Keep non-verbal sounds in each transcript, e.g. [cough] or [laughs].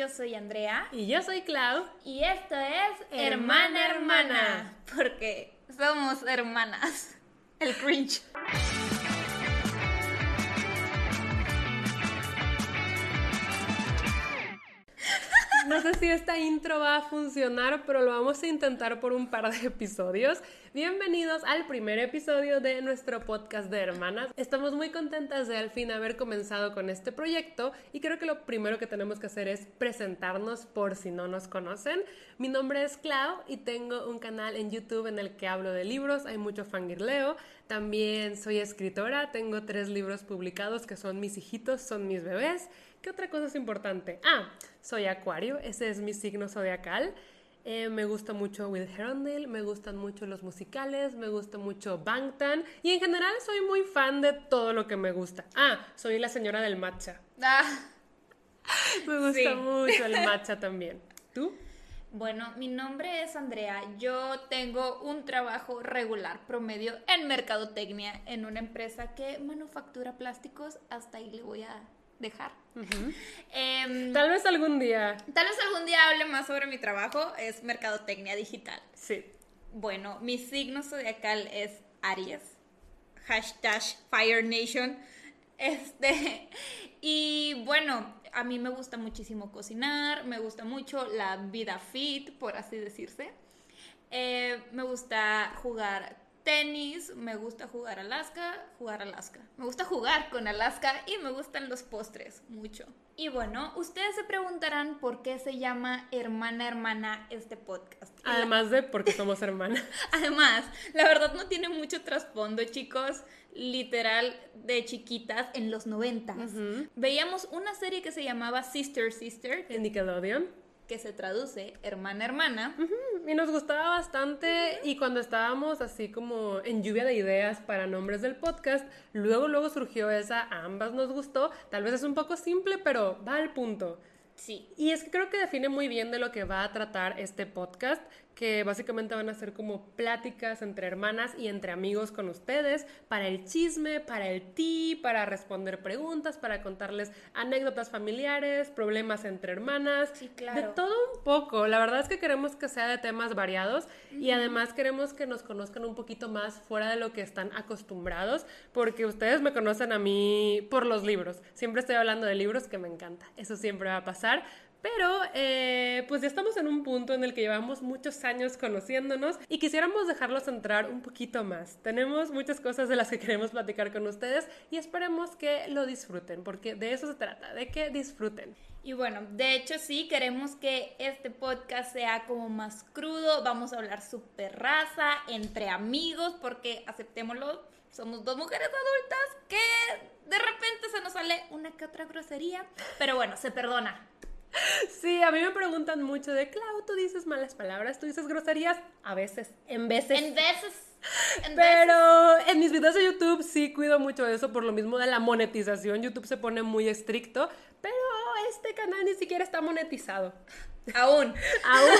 Yo soy Andrea. Y yo soy Clau. Y esto es Hermana Hermana. Porque somos hermanas. El cringe. No sé si esta intro va a funcionar, pero lo vamos a intentar por un par de [laughs] episodios. Bienvenidos al primer episodio de nuestro podcast de hermanas. Estamos muy contentas de al fin haber comenzado con este proyecto y creo que lo primero que tenemos que hacer es presentarnos por si no nos conocen. Mi nombre es Clau y tengo un canal en YouTube en el que hablo de libros, hay mucho fangirleo. También soy escritora, tengo tres libros publicados que son mis hijitos, son mis bebés. ¿Qué otra cosa es importante? Ah, soy Acuario, ese es mi signo zodiacal. Eh, me gusta mucho Will Herondale, me gustan mucho los musicales, me gusta mucho Bangtan y en general soy muy fan de todo lo que me gusta. Ah, soy la señora del matcha. Ah, [laughs] Me gusta Sí. mucho el [laughs] matcha también. ¿Tú? bueno, mi nombre es Andrea. Yo tengo un trabajo regular, promedio, en mercadotecnia, en una empresa que manufactura plásticos. Hasta ahí le voy a dejar. Em, Tal vez algún día. Tal vez algún día hable más sobre mi trabajo, es mercadotecnia digital. Sí. Bueno, mi signo zodiacal es Aries. Hashtag Fire Nation. Este, [laughs] y bueno, a mí me gusta muchísimo cocinar, me gusta mucho la vida fit, por así decirse. Eh, me gusta jugar tenis, me gusta jugar Alaska, jugar Alaska. Me gusta jugar con Alaska y me gustan los postres mucho. Y bueno, ustedes se preguntarán por qué se llama Hermana Hermana este podcast. Además de porque somos hermanas. [laughs] Además, la verdad no tiene mucho trasfondo, chicos. Literal, de chiquitas en los noventas. Veíamos una serie que se llamaba Sister Sister, En Nickelodeon. que se traduce hermana hermana. Y nos gustaba bastante y cuando estábamos así como en lluvia de ideas para nombres del podcast, luego luego surgió esa, a ambas nos gustó, tal vez es un poco simple, pero va al punto. Sí. Y es que creo que define muy bien de lo que va a tratar este podcast, que básicamente van a ser como pláticas entre hermanas y entre amigos con ustedes, para el chisme, para el ti, para responder preguntas, para contarles anécdotas familiares, problemas entre hermanas, Sí, claro. de todo un poco. La verdad es que queremos que sea de temas variados y además queremos que nos conozcan un poquito más fuera de lo que están acostumbrados, porque ustedes me conocen a mí por los libros. Siempre estoy hablando de libros que me encanta. Eso siempre va a pasar. Pero eh, pues ya estamos en un punto en el que llevamos muchos años conociéndonos y quisiéramos dejarlos entrar un poquito más. Tenemos muchas cosas de las que queremos platicar con ustedes y esperemos que lo disfruten, porque de eso se trata, de que disfruten. Y bueno, de hecho sí, queremos que este podcast sea como más crudo. Vamos a hablar súper raza, entre amigos, porque aceptémoslo, somos dos mujeres adultas que de repente se nos sale una que otra grosería. Pero bueno, se perdona. Sí, a mí me preguntan mucho de, Clau, tú dices malas palabras, tú dices groserías, a veces, en veces. En veces. En veces. Pero en mis videos de YouTube sí cuido mucho eso por lo mismo de la monetización. YouTube se pone muy estricto, pero este canal ni siquiera está monetizado. Aún. Aún.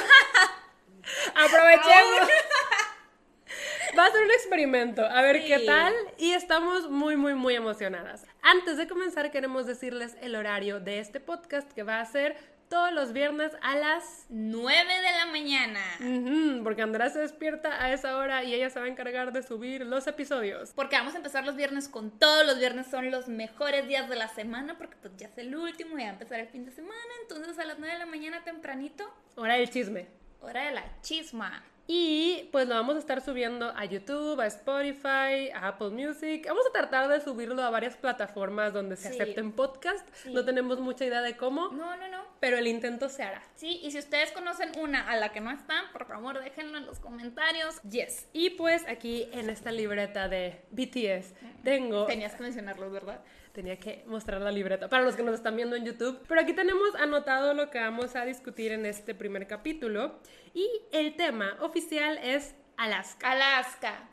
[laughs] Aprovechemos. Va a ser un experimento, a ver Sí. qué tal. Y estamos muy, muy, muy emocionadas. Antes de comenzar, queremos decirles el horario de este podcast que va a ser todos los viernes a las 9 de la mañana. Ujú, porque Andrea se despierta a esa hora y ella se va a encargar de subir los episodios. Porque vamos a empezar los viernes con todos los viernes son los mejores días de la semana porque pues ya es el último y va a empezar el fin de semana. Entonces a las 9 de la mañana tempranito, Hora del chisme. hora de la chisma. Y pues lo vamos a estar subiendo a YouTube, a Spotify, a Apple Music. Vamos a tratar de subirlo a varias plataformas donde se Sí. acepten podcast. Sí. No tenemos mucha idea de cómo, No, no, no. pero el intento se hará. Sí, y si ustedes conocen una a la que no están, por favor déjenlo en los comentarios. Yes. Y pues aquí en esta libreta de BTS tengo... Tenías que mencionarlo, ¿verdad? Tenía que mostrar la libreta para los que nos están viendo en YouTube. Pero aquí tenemos anotado lo que vamos a discutir en este primer capítulo. Y el tema oficial es Alaska. Alaska.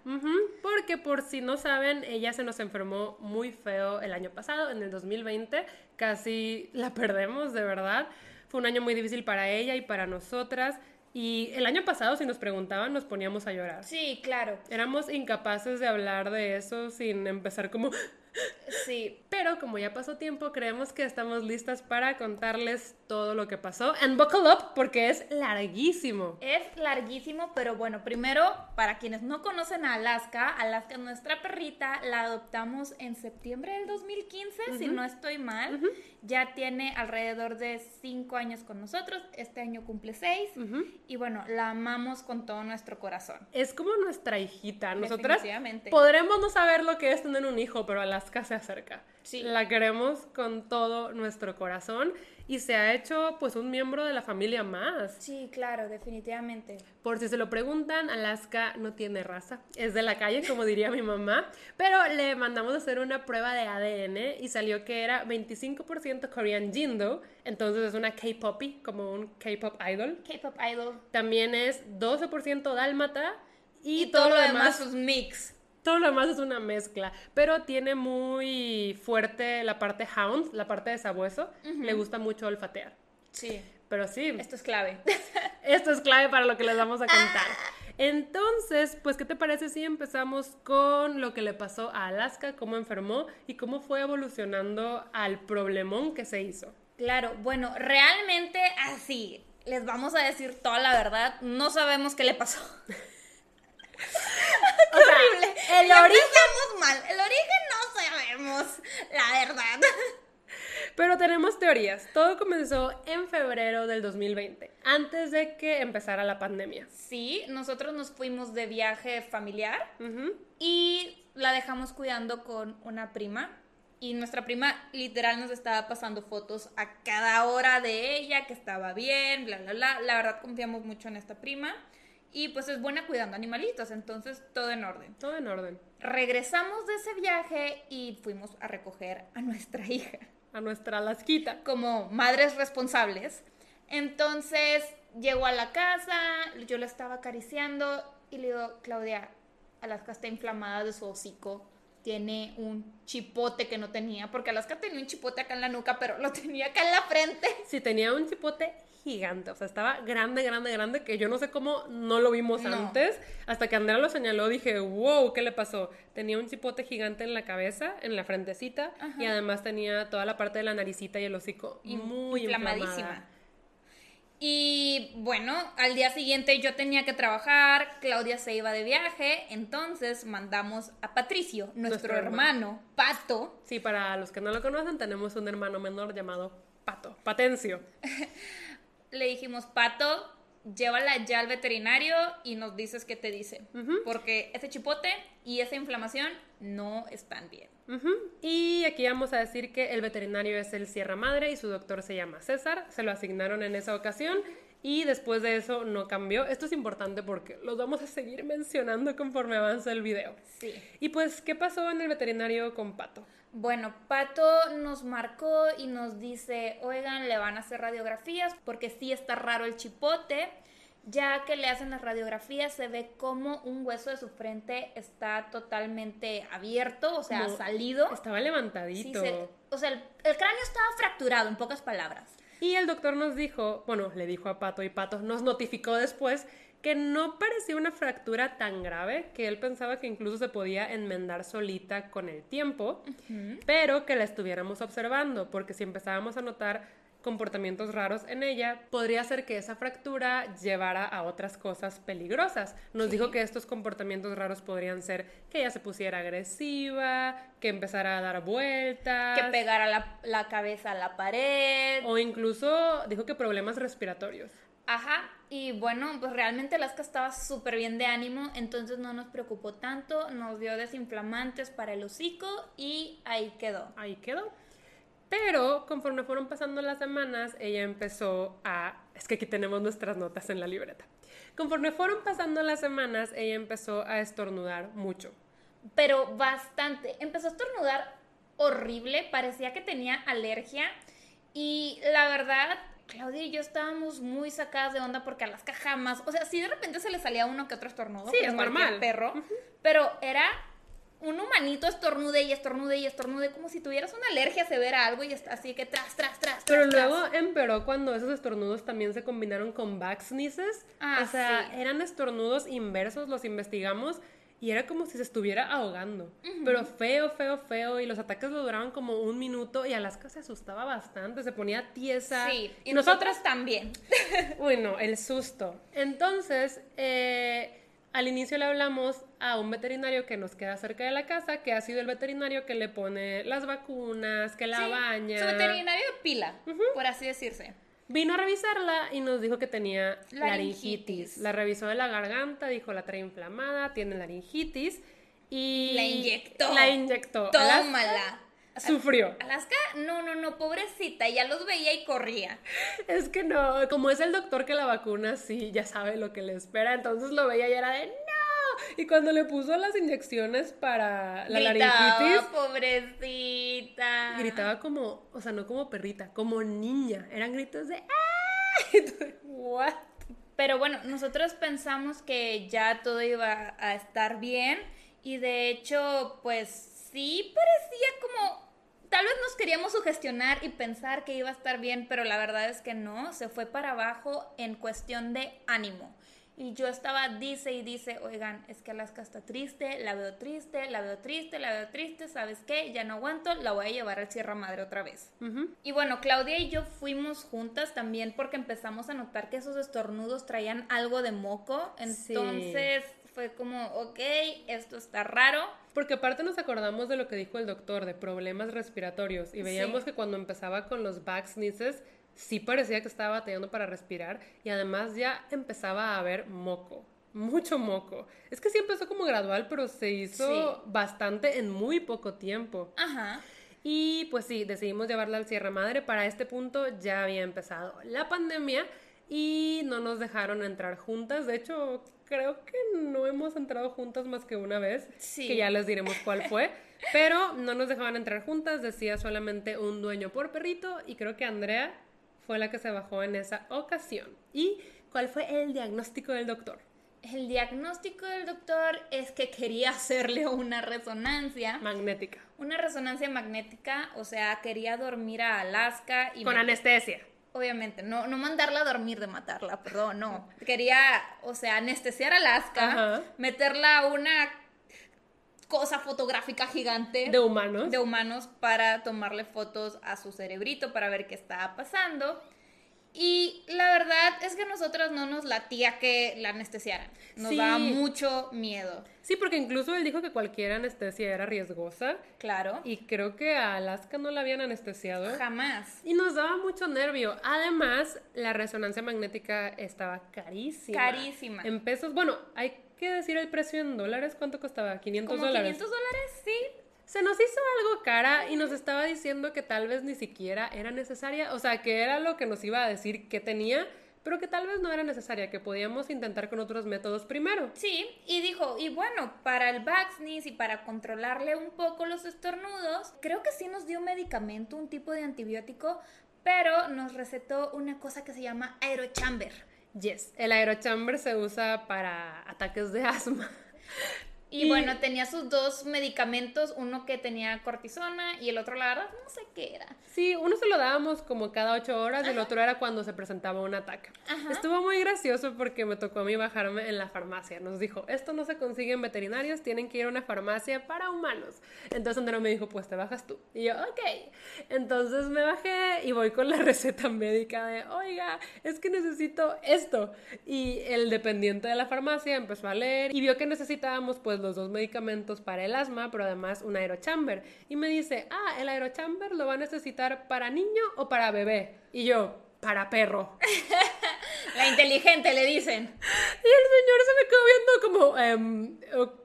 Porque por si no saben, ella se nos enfermó muy feo el año pasado, en el 2020. Casi la perdemos, de verdad. Fue un año muy difícil para ella y para nosotras. Y el año pasado, si nos preguntaban, nos poníamos a llorar. Sí, claro. Éramos incapaces de hablar de eso sin empezar como Sí. Pero como ya pasó tiempo, creemos que estamos listas para contarles todo lo que pasó. And buckle up porque es larguísimo. Es larguísimo, pero bueno, primero, para quienes no conocen a Alaska, Alaska es nuestra perrita, la adoptamos en septiembre del 2015, si no estoy mal. Ya tiene alrededor de cinco años con nosotros, este año cumple seis. Y bueno, la amamos con todo nuestro corazón. Es como nuestra hijita. Nosotras podremos no saber lo que es tener un hijo, pero Alaska se acerca. Sí. La queremos con todo nuestro corazón y se ha hecho pues un miembro de la familia más. Sí, claro, definitivamente. Por si se lo preguntan, Alaska no tiene raza, es de la calle, como diría mi mamá, pero le mandamos a hacer una prueba de ADN y salió que era 25% Korean Jindo, entonces es una K-Poppy, como un K-Pop idol. K-pop idol. También es 12% dálmata y, Y, todo, lo demás es mix. Todo lo demás es una mezcla, pero tiene muy fuerte la parte hound, la parte de sabueso, le gusta mucho olfatear. Sí. Pero sí, Esto es clave. [laughs] esto es clave para lo que les vamos a contar. Entonces, pues, ¿qué te parece si empezamos con lo que le pasó a Alaska, cómo enfermó y cómo fue evolucionando al problemón que se hizo? Claro, bueno, realmente así, les vamos a decir toda la verdad, no sabemos qué le pasó. [laughs] O sea, Horrible. el origen mal, el origen no sabemos, la verdad. Pero tenemos teorías. Todo comenzó en febrero del 2020, antes de que empezara la pandemia. Sí, nosotros nos fuimos de viaje familiar y la dejamos cuidando con una prima. Y nuestra prima literal nos estaba pasando fotos a cada hora de ella, que estaba bien, bla, bla, bla. La verdad confiamos mucho en esta prima. Y pues es buena cuidando animalitos, entonces todo en orden. Todo en orden. Regresamos de ese viaje y fuimos a recoger a nuestra [laughs] hija A nuestra lasquita. como madres responsables. Entonces llegó a la casa, yo la estaba acariciando y le digo, Claudia, Alaska está inflamada de su hocico. Tiene un chipote que no tenía, porque Alaska tenía un chipote acá en la nuca, pero lo tenía acá en la frente. Sí, tenía un chipote gigante, o sea, estaba grande, grande, grande, que yo no sé cómo no lo vimos No. antes. Hasta que Andrea lo señaló, dije, wow, ¿qué le pasó? Tenía un chipote gigante en la cabeza, en la frentecita, y además tenía toda la parte de la naricita y el hocico Y- muy inflamadísima. inflamada. Y bueno, al día siguiente yo tenía que trabajar, Claudia se iba de viaje, entonces mandamos a Patricio, nuestro, Nuestro hermano, Pato, Sí, para los que no lo conocen, tenemos un hermano menor llamado Pato, Patencio. [laughs] le dijimos, Pato, llévala ya al veterinario y nos dices qué te dice. Porque ese chipote y esa inflamación no están bien. Y aquí vamos a decir que el veterinario es el Sierra Madre y su doctor se llama César. Se lo asignaron en esa ocasión y después de eso no cambió. Esto es importante porque los vamos a seguir mencionando conforme avanza el video. Sí. Y pues, ¿qué pasó en el veterinario con Pato? Bueno, Pato nos marcó y nos dice, oigan, le van a hacer radiografías porque sí está raro el chipote. Ya que le hacen las radiografías se ve como un hueso de su frente está totalmente abierto, o sea, Como salido. Estaba Sí, levantadito. se- o sea, el, el cráneo estaba fracturado, en pocas palabras. Y el doctor nos dijo, bueno, le dijo a Pato y Pato nos notificó después que no parecía una fractura tan grave, que él pensaba que incluso se podía enmendar solita con el tiempo, pero que la estuviéramos observando, porque si empezábamos a notar comportamientos raros en ella, podría ser que esa fractura llevara a otras cosas peligrosas. Nos dijo que estos comportamientos raros podrían ser que ella se pusiera agresiva, que empezara a dar vueltas. Que pegara la, la cabeza a la pared. O incluso dijo que problemas respiratorios. Ajá, y bueno, pues realmente Alaska estaba súper bien de ánimo, entonces no nos preocupó tanto, nos dio desinflamantes para el hocico y ahí quedó. Ahí quedó. Pero conforme fueron pasando las semanas, ella empezó a... Es que aquí tenemos nuestras notas en la libreta. Conforme fueron pasando las semanas, ella empezó a estornudar mucho. Pero bastante. Empezó a estornudar horrible, parecía que tenía alergia y la verdad... Claudia y yo estábamos muy sacadas de onda porque Alaska jamás, o sea, sí de repente se le salía uno que otro estornudo, Sí, es normal. perro, pero era un humanito estornude y estornude y estornude como si tuvieras una alergia severa a algo y está así que tras, tras, tras, Pero tras. luego empeoró cuando esos estornudos también se combinaron con back sneezes. Ah, o sea, sí. eran estornudos inversos, los investigamos. Y era como si se estuviera ahogando. Pero feo, feo, feo. Y los ataques lo duraban como un minuto y Alaska se asustaba bastante, se ponía tiesa. Sí, y nosotros también. [laughs] bueno, el susto. Entonces, eh, al inicio le hablamos a un veterinario que nos queda cerca de la casa, que ha sido el veterinario que le pone las vacunas, que la baña. Su veterinario de pila, por así decirse. Vino a revisarla y nos dijo que tenía laringitis. La revisó de la garganta, dijo la trae inflamada, tiene laringitis y... La inyectó. La inyectó. Tómala. sufrió. Alaska, no, no, no, pobrecita, ya los veía y corría. [laughs] Es que no, como es el doctor que la vacuna, sí, ya sabe lo que le espera, entonces lo veía y era de [laughs] y cuando le puso las inyecciones para la laringitis. pobrecita. Gritaba como, o sea, no como perrita, como niña. Eran gritos de ¡Ah! [laughs] ¿What? Pero bueno, nosotros pensamos que ya todo iba a estar bien. Y de hecho, pues sí parecía como tal vez nos queríamos sugestionar y pensar que iba a estar bien, pero la verdad es que no, se fue para abajo en cuestión de ánimo. Y yo estaba, dice y dice, oigan, es que Alaska está triste, la veo triste, la veo triste, la veo triste, ¿sabes qué? Ya no aguanto, la voy a llevar al Sierra Madre otra vez. Y bueno, Claudia y yo fuimos juntas también porque empezamos a notar que esos estornudos traían algo de moco. Entonces fue como, ok, esto está raro. Porque aparte nos acordamos de lo que dijo el doctor, de problemas respiratorios, y veíamos que cuando empezaba con los back sneezes, sí parecía que estaba batallando para respirar y además ya empezaba a haber moco, mucho moco. Es que sí empezó como gradual, pero se hizo bastante en muy poco tiempo. Ajá. Y pues sí, decidimos llevarla al Sierra Madre. Para este punto ya había empezado la pandemia y no nos dejaron entrar juntas. De hecho, creo que no hemos entrado juntas más que una vez, sí. que ya les diremos cuál fue. Pero no nos dejaban entrar juntas, decía solamente un dueño por perrito y creo que Andrea fue la que se bajó en esa ocasión. ¿Y cuál fue el diagnóstico del doctor? El diagnóstico del doctor es que quería hacerle una resonancia magnética. Una resonancia magnética, o sea, quería dormir a Alaska y con anestesia. Obviamente, no, no mandarla a dormir de matarla, perdón, no. Quería, o sea, anestesiar a Alaska, meterla a una cosa fotográfica gigante de humanos de humanos para tomarle fotos a su cerebrito para ver qué estaba pasando y la verdad es que a nosotros no nos latía que la anestesiaran. Nos daba mucho miedo. Sí, porque incluso él dijo que cualquier anestesia era riesgosa. Claro. Y creo que a Alaska no la habían anestesiado. Jamás. Y nos daba mucho nervio. Además, la resonancia magnética estaba carísima. Carísima. En pesos, bueno, hay que decir el precio en dólares? ¿Cuánto costaba? 500 Como dólares. 500 dólares, sí. Se nos hizo algo cara y nos estaba diciendo que tal vez ni siquiera era necesaria, o sea, que era lo que nos iba a decir que tenía, pero que tal vez no era necesaria, que podíamos intentar con otros métodos primero. Sí, y dijo, y bueno, para el Baxnis y para controlarle un poco los estornudos, creo que sí nos dio medicamento, un tipo de antibiótico, pero nos recetó una cosa que se llama aerochamber. Yes, el aerochamber se usa para ataques de asma. Y, bueno, tenía sus dos medicamentos, uno que tenía cortisona y el otro, la verdad, no sé qué era. Sí, uno se lo dábamos como cada ocho horas y el otro era cuando se presentaba un ataque. Estuvo muy gracioso porque me tocó a mí bajarme en la farmacia. Nos dijo, esto no se consigue en veterinarios, tienen que ir a una farmacia para humanos. Entonces Andrea me dijo, pues te bajas tú. Y yo, ok. Entonces me bajé y voy con la [laughs] receta médica de, oiga, es que necesito esto. Y el dependiente de la farmacia empezó a leer y vio que necesitábamos pues los dos medicamentos para el asma, pero además un aerochamber. Y me dice, ah, el aerochamber lo va a necesitar para niño o para bebé. Y yo, para perro. [laughs] La inteligente le dicen. Y el señor se me quedó viendo como, eh,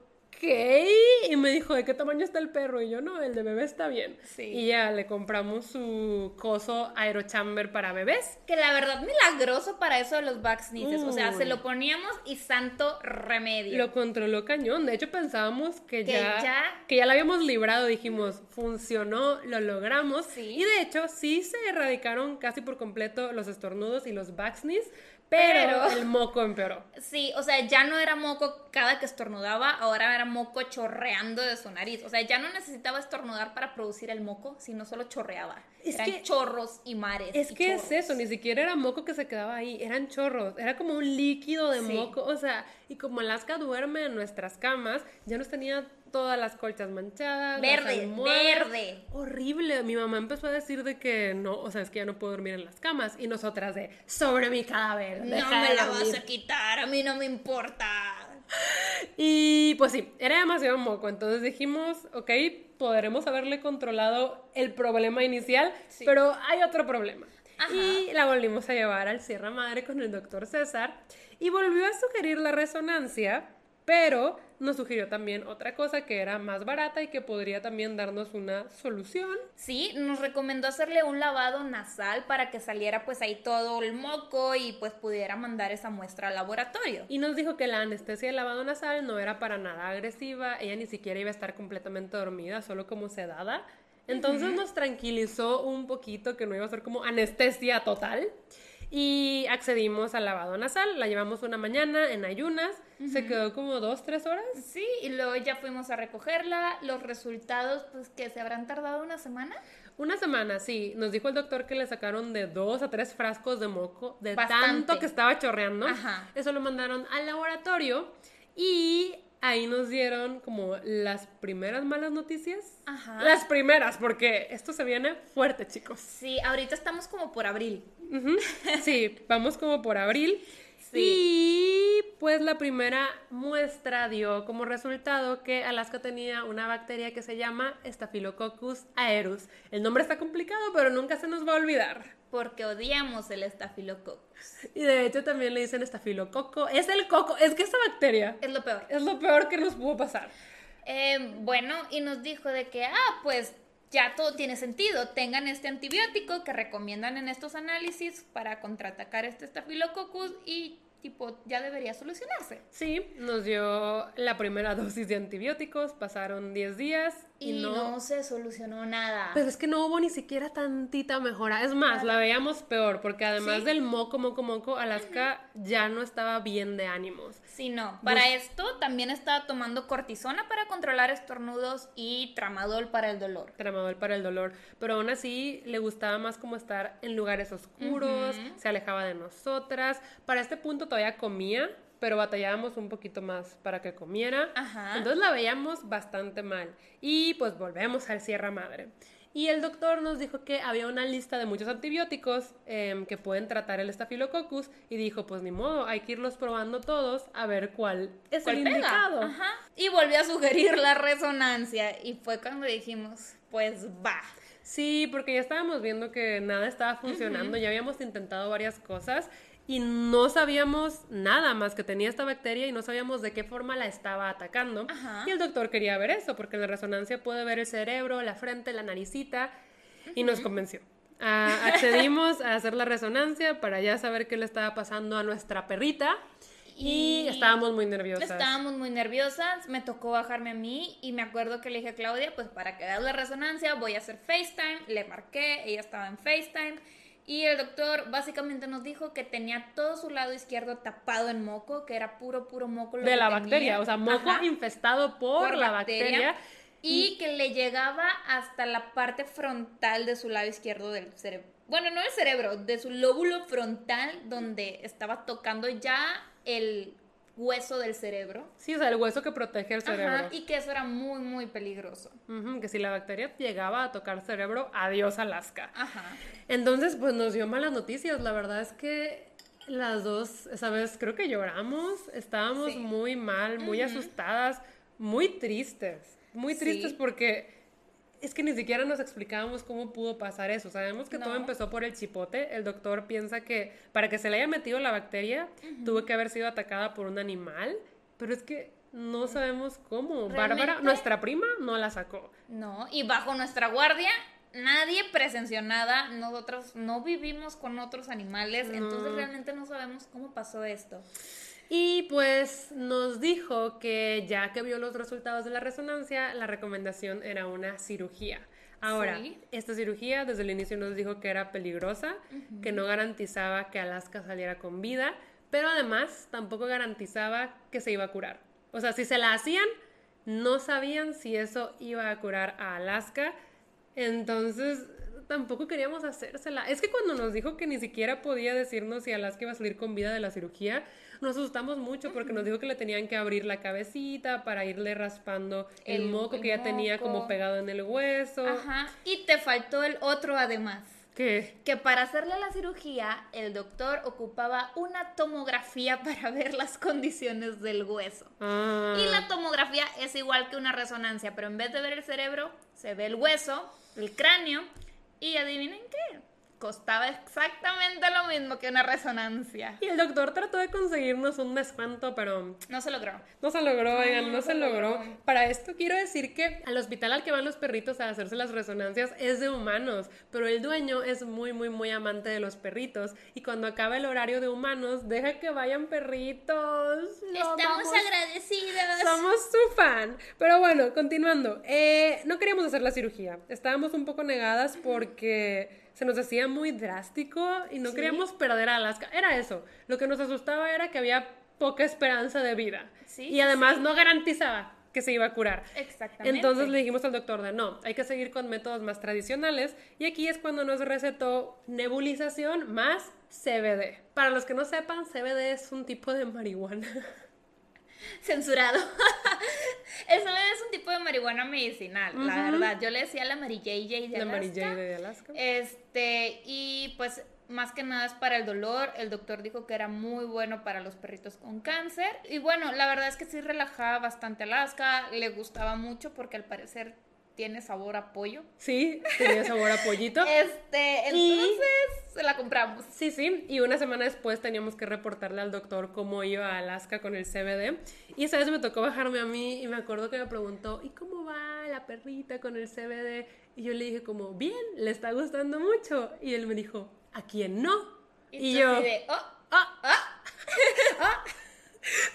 y me dijo, ¿de qué tamaño está el perro? Y yo, no, el de bebé está bien. Sí. Y ya le compramos su coso aerochamber para bebés. Que la verdad, milagroso para eso de los vaccines. O sea, se lo poníamos y santo remedio. Lo controló cañón. De hecho, pensábamos que, ya, que ya la habíamos librado. Dijimos, funcionó, lo logramos. Sí. Y de hecho, sí se erradicaron casi por completo los estornudos y los vaccines pero, el moco empeoró. Sí, o sea, ya no era moco cada que estornudaba, ahora era moco chorreando de su nariz. O sea, ya no necesitaba estornudar para producir el moco, sino solo chorreaba. Es Eran que- chorros y mares. Es y que chorros. es eso, ni siquiera era moco que se quedaba ahí, eran chorros, era como un líquido de Sí. moco, o sea, y como Alaska duerme en nuestras camas, ya nos tenía todas las colchas manchadas, Verde, verde. Horrible, mi mamá empezó a decir de que no, o sea, es que ya no puedo dormir en las camas, y nosotras de, sobre mi cadáver, No me la vas dormir". a quitar, a mí no me importa. Y pues sí, era demasiado moco. Entonces dijimos, ok, podremos haberle controlado el problema inicial, Sí. pero hay otro problema. Ajá. Y la volvimos a llevar al Sierra Madre con el doctor César y volvió a sugerir la resonancia, pero nos sugirió también otra cosa que era más barata y que podría también darnos una solución. Sí, nos recomendó hacerle un lavado nasal para que saliera pues ahí todo el moco y pues pudiera mandar esa muestra al laboratorio. Y nos dijo que la anestesia del lavado nasal no era para nada agresiva, ella ni siquiera iba a estar completamente dormida, solo como sedada. Entonces nos tranquilizó un poquito que no iba a ser como anestesia total. Y accedimos al lavado nasal, la llevamos una mañana en ayunas, se quedó como dos, tres horas. Sí, y luego ya fuimos a recogerla. Los resultados, pues que se habrán tardado una semana. Una semana, sí. Nos dijo el doctor que le sacaron de dos a tres frascos de moco, de Bastante. tanto que estaba chorreando. Ajá. Eso lo mandaron al laboratorio y ahí nos dieron como las primeras malas noticias. Ajá. Las primeras, porque esto se viene fuerte, chicos. Sí, ahorita estamos como por abril. Sí, vamos como por abril. Sí. Y pues la primera muestra dio como resultado que Alaska tenía una bacteria que se llama Staphylococcus aerus. El nombre está complicado, pero nunca se nos va a olvidar. Porque odiamos el estafilococcus. Y de hecho también le dicen estafilococo. Es el coco, es que esta bacteria Es lo peor. es lo peor que nos pudo pasar. Eh, bueno, y nos dijo de que, ah, pues ya todo tiene sentido. Tengan este antibiótico que recomiendan en estos análisis para contraatacar este estafilococcus y, tipo, ya debería solucionarse. Sí, nos dio la primera [laughs] dosis de antibióticos, pasaron 10 días y, Y, no... no... se solucionó nada. Pero es que no hubo ni siquiera tantita mejora. Es más, la veíamos peor, porque además Sí. del moco, moco, moco, Alaska ya no estaba bien de ánimos. Sí, no. Para esto también estaba tomando cortisona para controlar estornudos y tramadol para el dolor. Tramadol para el dolor. Pero aún así le gustaba más como estar en lugares oscuros, se alejaba de nosotras. Para este punto todavía comía, pero batallábamos un poquito más para que comiera. Ajá. Entonces la veíamos bastante mal. Y pues volvemos al Sierra Madre. Y el doctor nos dijo que había una lista de muchos antibióticos em, que pueden tratar el estafilococcus y dijo, pues ni modo, hay que irlos probando todos a ver cuál es ¿Cuál el pega? indicado. Ajá. Y volvió a sugerir la resonancia y fue cuando dijimos, pues va. Sí, porque ya estábamos viendo que nada estaba funcionando, ya habíamos intentado varias cosas y no sabíamos nada más que tenía esta bacteria y no sabíamos de qué forma la estaba atacando. Ajá. Y el doctor quería ver eso, porque en la resonancia puede ver el cerebro, la frente, la naricita, y nos convenció. Ah, accedimos a hacer la resonancia para ya saber qué le estaba pasando a nuestra perrita y, Y estábamos muy nerviosas. Estábamos muy nerviosas, me tocó bajarme a mí y me acuerdo que le dije a Claudia, pues para que veas la resonancia voy a hacer FaceTime, le marqué, ella estaba en FaceTime y el doctor básicamente nos dijo que tenía todo su lado izquierdo tapado en moco, que era puro, puro moco. lo de que la tenía. bacteria, o sea, moco Ajá, infestado por, por la bacteria. Y que le llegaba hasta la parte frontal de su lado izquierdo del cerebro. Bueno, no el cerebro, de su lóbulo frontal, donde estaba tocando ya el hueso del cerebro. Sí, o sea, el hueso que protege el cerebro. Ajá, y que eso era muy, muy peligroso. Que si la bacteria llegaba a tocar cerebro, adiós Alaska. Ajá. Entonces, pues nos dio malas noticias. La verdad es que las dos, esa vez creo que lloramos, estábamos Sí. muy mal, muy asustadas, muy tristes. Muy Sí. tristes porque es que ni siquiera nos explicábamos cómo pudo pasar eso. Sabemos que todo empezó por el chipote. El doctor piensa que para que se le haya metido la bacteria, tuvo que haber sido atacada por un animal, pero es que no sabemos cómo. Bárbara, nuestra prima, no la sacó. No, y bajo nuestra guardia, nadie presenció nada. Nosotros no vivimos con otros animales, entonces realmente no sabemos cómo pasó esto. Y pues nos dijo que ya que vio los resultados de la resonancia, la recomendación era una cirugía. Ahora, Sí. esta cirugía desde el inicio nos dijo que era peligrosa, que no garantizaba que Alaska saliera con vida, pero además tampoco garantizaba que se iba a curar. O sea, si se la hacían, no sabían si eso iba a curar a Alaska. Entonces, tampoco queríamos hacérsela. Es que cuando nos dijo que ni siquiera podía decirnos si Alaska iba a salir con vida de la cirugía, nos asustamos mucho porque nos dijo que le tenían que abrir la cabecita para irle raspando el, El- moco el que ya tenía como pegado en el hueso. Ajá. Y te faltó el otro además. ¿Qué? Que para hacerle la cirugía, el doctor ocupaba una tomografía [laughs] para ver las condiciones del hueso. Ah. Y la tomografía es igual que una resonancia, pero en vez de ver el cerebro, se ve el hueso, el cráneo, y adivinen qué, costaba exactamente lo mismo que una resonancia. Y el doctor trató de conseguirnos un descuento, pero No se logró. no se logró, oigan, no, no se se logró. logró. Para esto quiero decir que al hospital al que van los perritos a hacerse las resonancias es de humanos, pero el dueño es muy, muy, muy amante de los perritos y cuando acaba el horario de humanos, deja que vayan perritos. Lo amamos. agradecidos. Somos su fan. Pero bueno, continuando. Eh, no queríamos hacer la cirugía. Estábamos un poco negadas porque se nos hacía muy drástico y no Sí. queríamos perder a Alaska. Era eso. Lo que nos asustaba era que había poca esperanza de vida. Sí, y además no garantizaba que se iba a curar. Exactamente. Entonces le dijimos al doctor de no, hay que seguir con métodos más tradicionales y aquí es cuando nos recetó nebulización más CBD. Para los que no sepan, CBD es un tipo de marihuana. [laughs] Censurado. [laughs] El CBD es un tipo de marihuana medicinal, la verdad. Yo le decía la Mary JJ de La Mary Alaska. J de Alaska. Este, y pues más que nada es para el dolor. El doctor dijo que era muy bueno para los perritos con cáncer. Y bueno, la verdad es que sí relajaba bastante Alaska. Le gustaba mucho porque al parecer tiene sabor a pollo. Sí, tenía sabor a pollito. [laughs] Este, Y- entonces se la compramos. Sí, sí, y una semana después teníamos que reportarle al doctor cómo iba a Alaska con el CBD. Y esa vez me tocó bajarme a mí y me acuerdo que me preguntó, ¿y cómo va la perrita con el CBD? Y yo le dije como, bien, le está gustando mucho. Y él me dijo, ¿a quién no? Y, tú yo, así de, oh, ah, ah. [laughs] [laughs]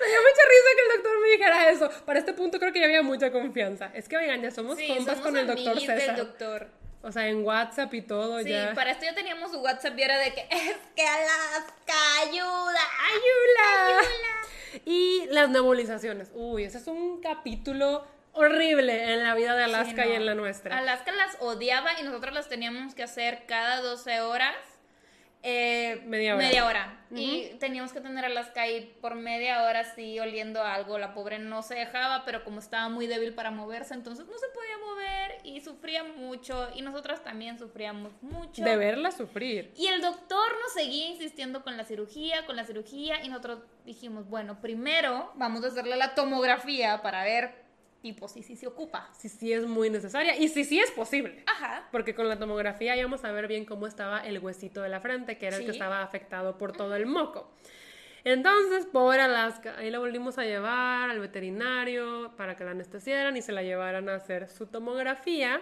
me dio mucha risa que el doctor me dijera eso. Para este punto creo que ya había mucha confianza. Es que, oigan, ya somos Sí, compas somos con el doctor amiguis del César. doctor. O sea, en WhatsApp y todo Sí, ya. para esto ya teníamos su WhatsApp y era de que es que Alaska ayuda. Ayuda. [laughs] Y las nebulizaciones. Uy, ese es un capítulo horrible en la vida de Alaska Sí, y en la nuestra. Alaska las odiaba y nosotros las teníamos que hacer cada 12 horas. Eh, Media hora. Media hora. Y teníamos que tener a Alaska ahí por media hora así oliendo a algo. La pobre no se dejaba, pero como estaba muy débil para moverse, entonces no se podía mover y sufría mucho. Y nosotras también sufríamos mucho. De verla sufrir. Y el doctor nos seguía insistiendo con la cirugía, con la cirugía, y nosotros dijimos, bueno, primero vamos a hacerle la tomografía para ver, tipo, si sí se ocupa. Sí, sí es muy necesaria. Y sí, sí es posible. Ajá. Porque con la tomografía íbamos a ver bien cómo estaba el huesito de la frente, que era el que Sí. estaba afectado por todo el moco. Entonces, pobre Alaska, ahí la volvimos a llevar al veterinario para que la anestesiaran y se la llevaran a hacer su tomografía.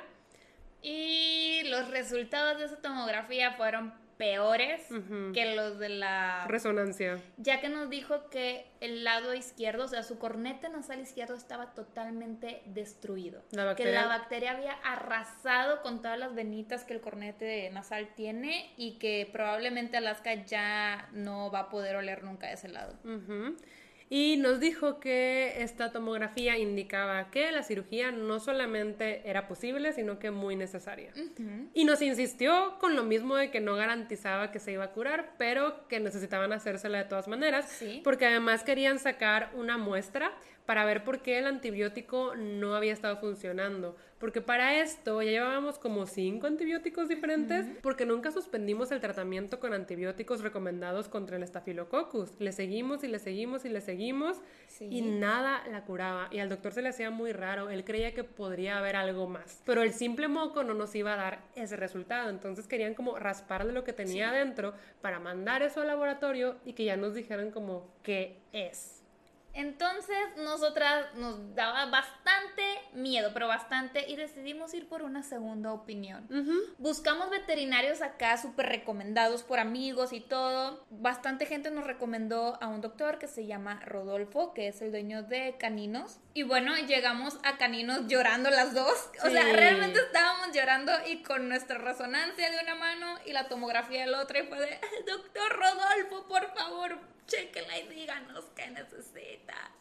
Y los resultados de esa tomografía fueron peores que los de la... Resonancia. Ya que nos dijo que el lado izquierdo, o sea, su cornete nasal izquierdo estaba totalmente destruido. La Que la bacteria había arrasado con todas las venitas que el cornete nasal tiene y que probablemente Alaska ya no va a poder oler nunca ese lado. Y nos dijo que esta tomografía indicaba que la cirugía no solamente era posible, sino que muy necesaria. Y nos insistió con lo mismo de que no garantizaba que se iba a curar, pero que necesitaban hacérsela de todas maneras, Sí. porque además querían sacar una muestra para ver por qué el antibiótico no había estado funcionando. Porque para esto ya llevábamos como cinco antibióticos diferentes, porque nunca suspendimos el tratamiento con antibióticos recomendados contra el estafilococcus. Le seguimos y le seguimos y le seguimos Sí. y nada la curaba. Y al doctor se le hacía muy raro, él creía que podría haber algo más. Pero el simple moco no nos iba a dar ese resultado, entonces querían como rasparle lo que tenía adentro para mandar eso al laboratorio y que ya nos dijeran como qué es. Entonces, nosotras nos daba bastante miedo, pero bastante, y decidimos ir por una segunda opinión. Buscamos veterinarios acá súper recomendados por amigos y todo. Bastante gente nos recomendó a un doctor que se llama Rodolfo, que es el dueño de Caninos. Y bueno, llegamos a Caninos llorando las dos. O sea, realmente estábamos llorando y con nuestra resonancia de una mano y la tomografía de la otra. Y fue de, doctor Rodolfo, por favor, chequela y díganos qué necesita.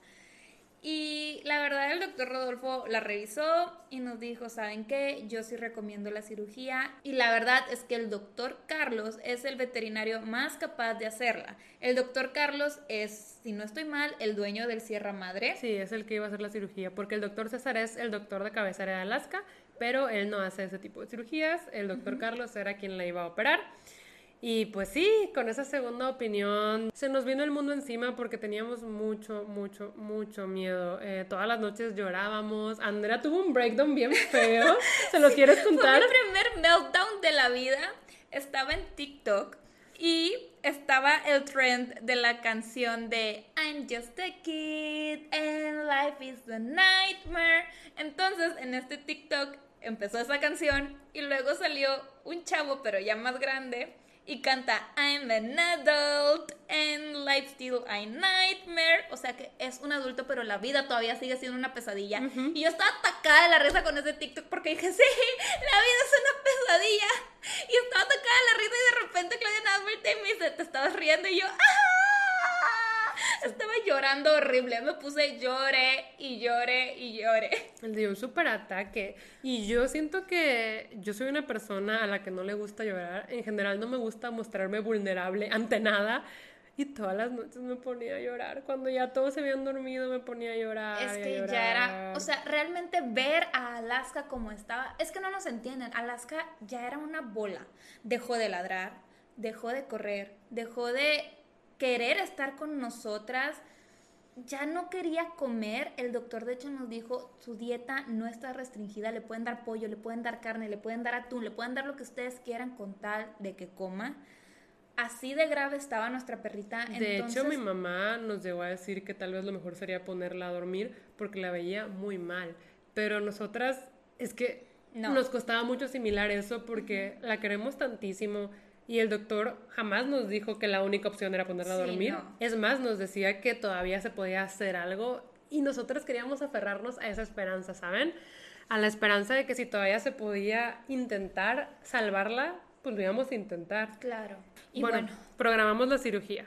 Y la verdad el doctor Rodolfo la revisó y nos dijo, ¿saben qué? Yo sí recomiendo la cirugía. Y la verdad es que el doctor Carlos es el veterinario más capaz de hacerla. El doctor Carlos es, si no estoy mal, el dueño del Sierra Madre. Sí, es el que iba a hacer la cirugía, porque el doctor César es el doctor de cabecera de Alaska, pero él no hace ese tipo de cirugías. El doctor Carlos era quien la iba a operar. Y pues sí, con esa segunda opinión se nos vino el mundo encima porque teníamos mucho, mucho, mucho miedo. Eh, todas las noches llorábamos. Andrea tuvo un breakdown bien [laughs] feo. ¿Se lo quieres contar? Fue mi primer meltdown de la vida. Estaba en TikTok y estaba el trend de la canción de I'm just a kid and life is a nightmare. Entonces en este TikTok empezó esa canción y luego salió un chavo pero ya más grande y canta I'm an adult and life still a nightmare. O sea que es un adulto, pero la vida todavía sigue siendo una pesadilla. Y yo estaba atacada de la risa con ese TikTok porque dije, [laughs] sí, la vida es una pesadilla. Y estaba atacada de la risa y de repente Claudia me dice, te estabas riendo y yo, ¡ah! Estaba llorando horrible. Me puse lloré y lloré y lloré. Dio un super ataque. Y yo siento que yo soy una persona a la que no le gusta llorar. En general no me gusta mostrarme vulnerable ante nada. Y todas las noches me ponía a llorar. Cuando ya todos se habían dormido, me ponía a llorar. Es que ya era. O sea, realmente ver a Alaska como estaba. Es que no nos entienden. Alaska ya era una bola. Dejó de ladrar, dejó de correr, dejó de querer estar con nosotras. Ya no quería comer. El doctor de hecho nos dijo, su dieta no está restringida, le pueden dar pollo, le pueden dar carne, le pueden dar atún, le pueden dar lo que ustedes quieran con tal de que coma. Así de grave estaba nuestra perrita. De hecho, mi mamá nos llegó a decir que tal vez lo mejor sería ponerla a dormir porque la veía muy mal. Pero nosotras, es que nos costaba mucho similar eso porque la queremos tantísimo y el doctor jamás nos dijo que la única opción era ponerla a dormir. Es más, nos decía que todavía se podía hacer algo y nosotros queríamos aferrarnos a esa esperanza, ¿saben? A la esperanza de que si todavía se podía intentar salvarla, pues lo íbamos a intentar. Claro. Y bueno, programamos la cirugía.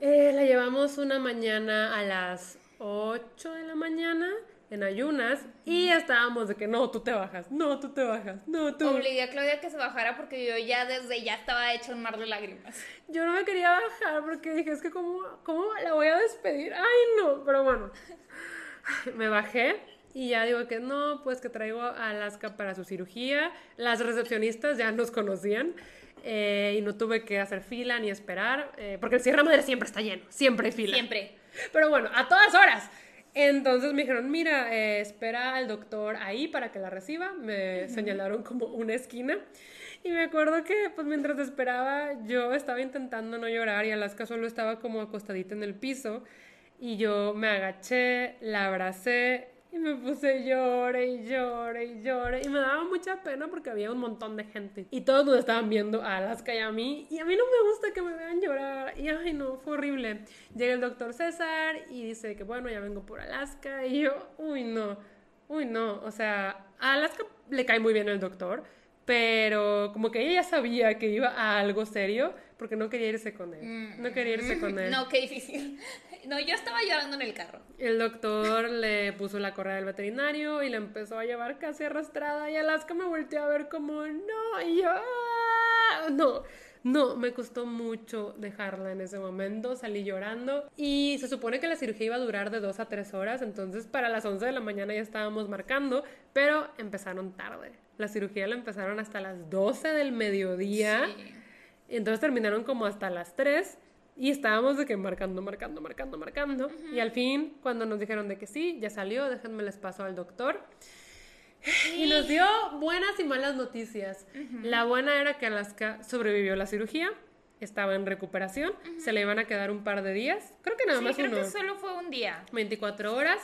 Eh, la llevamos una mañana a las 8 de la mañana en ayunas y estábamos de que no, tú te bajas, no, tú te bajas, no, tú. Obligué a Claudia que se bajara porque yo ya desde ya estaba hecho un mar de lágrimas. Yo no me quería bajar porque dije, es que cómo, cómo la voy a despedir. Ay, no, pero bueno. [laughs] Me bajé y ya digo que no, pues que traigo a Alaska para su cirugía. Las recepcionistas ya nos conocían. Eh, y no tuve que hacer fila ni esperar, eh, porque el Sierra Madre siempre está lleno, siempre hay fila. Siempre. Pero bueno, a todas horas. Entonces me dijeron, mira, eh, espera al doctor ahí para que la reciba. Me señalaron como una esquina. Y me acuerdo que, pues mientras esperaba, yo estaba intentando no llorar y Alaska solo estaba como acostadita en el piso. Y yo me agaché, la abracé y me puse llore y llore y llore. Y me daba mucha pena porque había un montón de gente. Y todos nos estaban viendo a Alaska y a mí. Y a mí no me gusta que me vean llorar. Y ay, no, fue horrible. Llega el doctor César y dice que bueno, ya vengo por Alaska. Y yo, uy, no, uy, no. O sea, a Alaska le cae muy bien el doctor. Pero como que ella ya sabía que iba a algo serio porque no quería irse con él. No quería irse con [laughs] él. No, qué difícil. No, yo estaba llorando en el carro. El doctor le puso la correa del veterinario y la empezó a llevar casi arrastrada y Alaska me volteó a ver como, no, y yo, ah". no. No, me costó mucho dejarla en ese momento, salí llorando y se supone que la cirugía iba a durar de dos a tres horas, entonces para las 11 de la mañana ya estábamos marcando, pero empezaron tarde. La cirugía la empezaron hasta las 12 del mediodía, sí. entonces terminaron como hasta las 3 y estábamos de que marcando, marcando, marcando, marcando. Y al fin, cuando nos dijeron de que sí, ya salió, déjenme les paso al doctor. Y nos dio buenas y malas noticias. La buena era que Alaska sobrevivió a la cirugía, estaba en recuperación, se le iban a quedar un par de días, creo que nada sí, más creo que solo fue un día. 24 horas.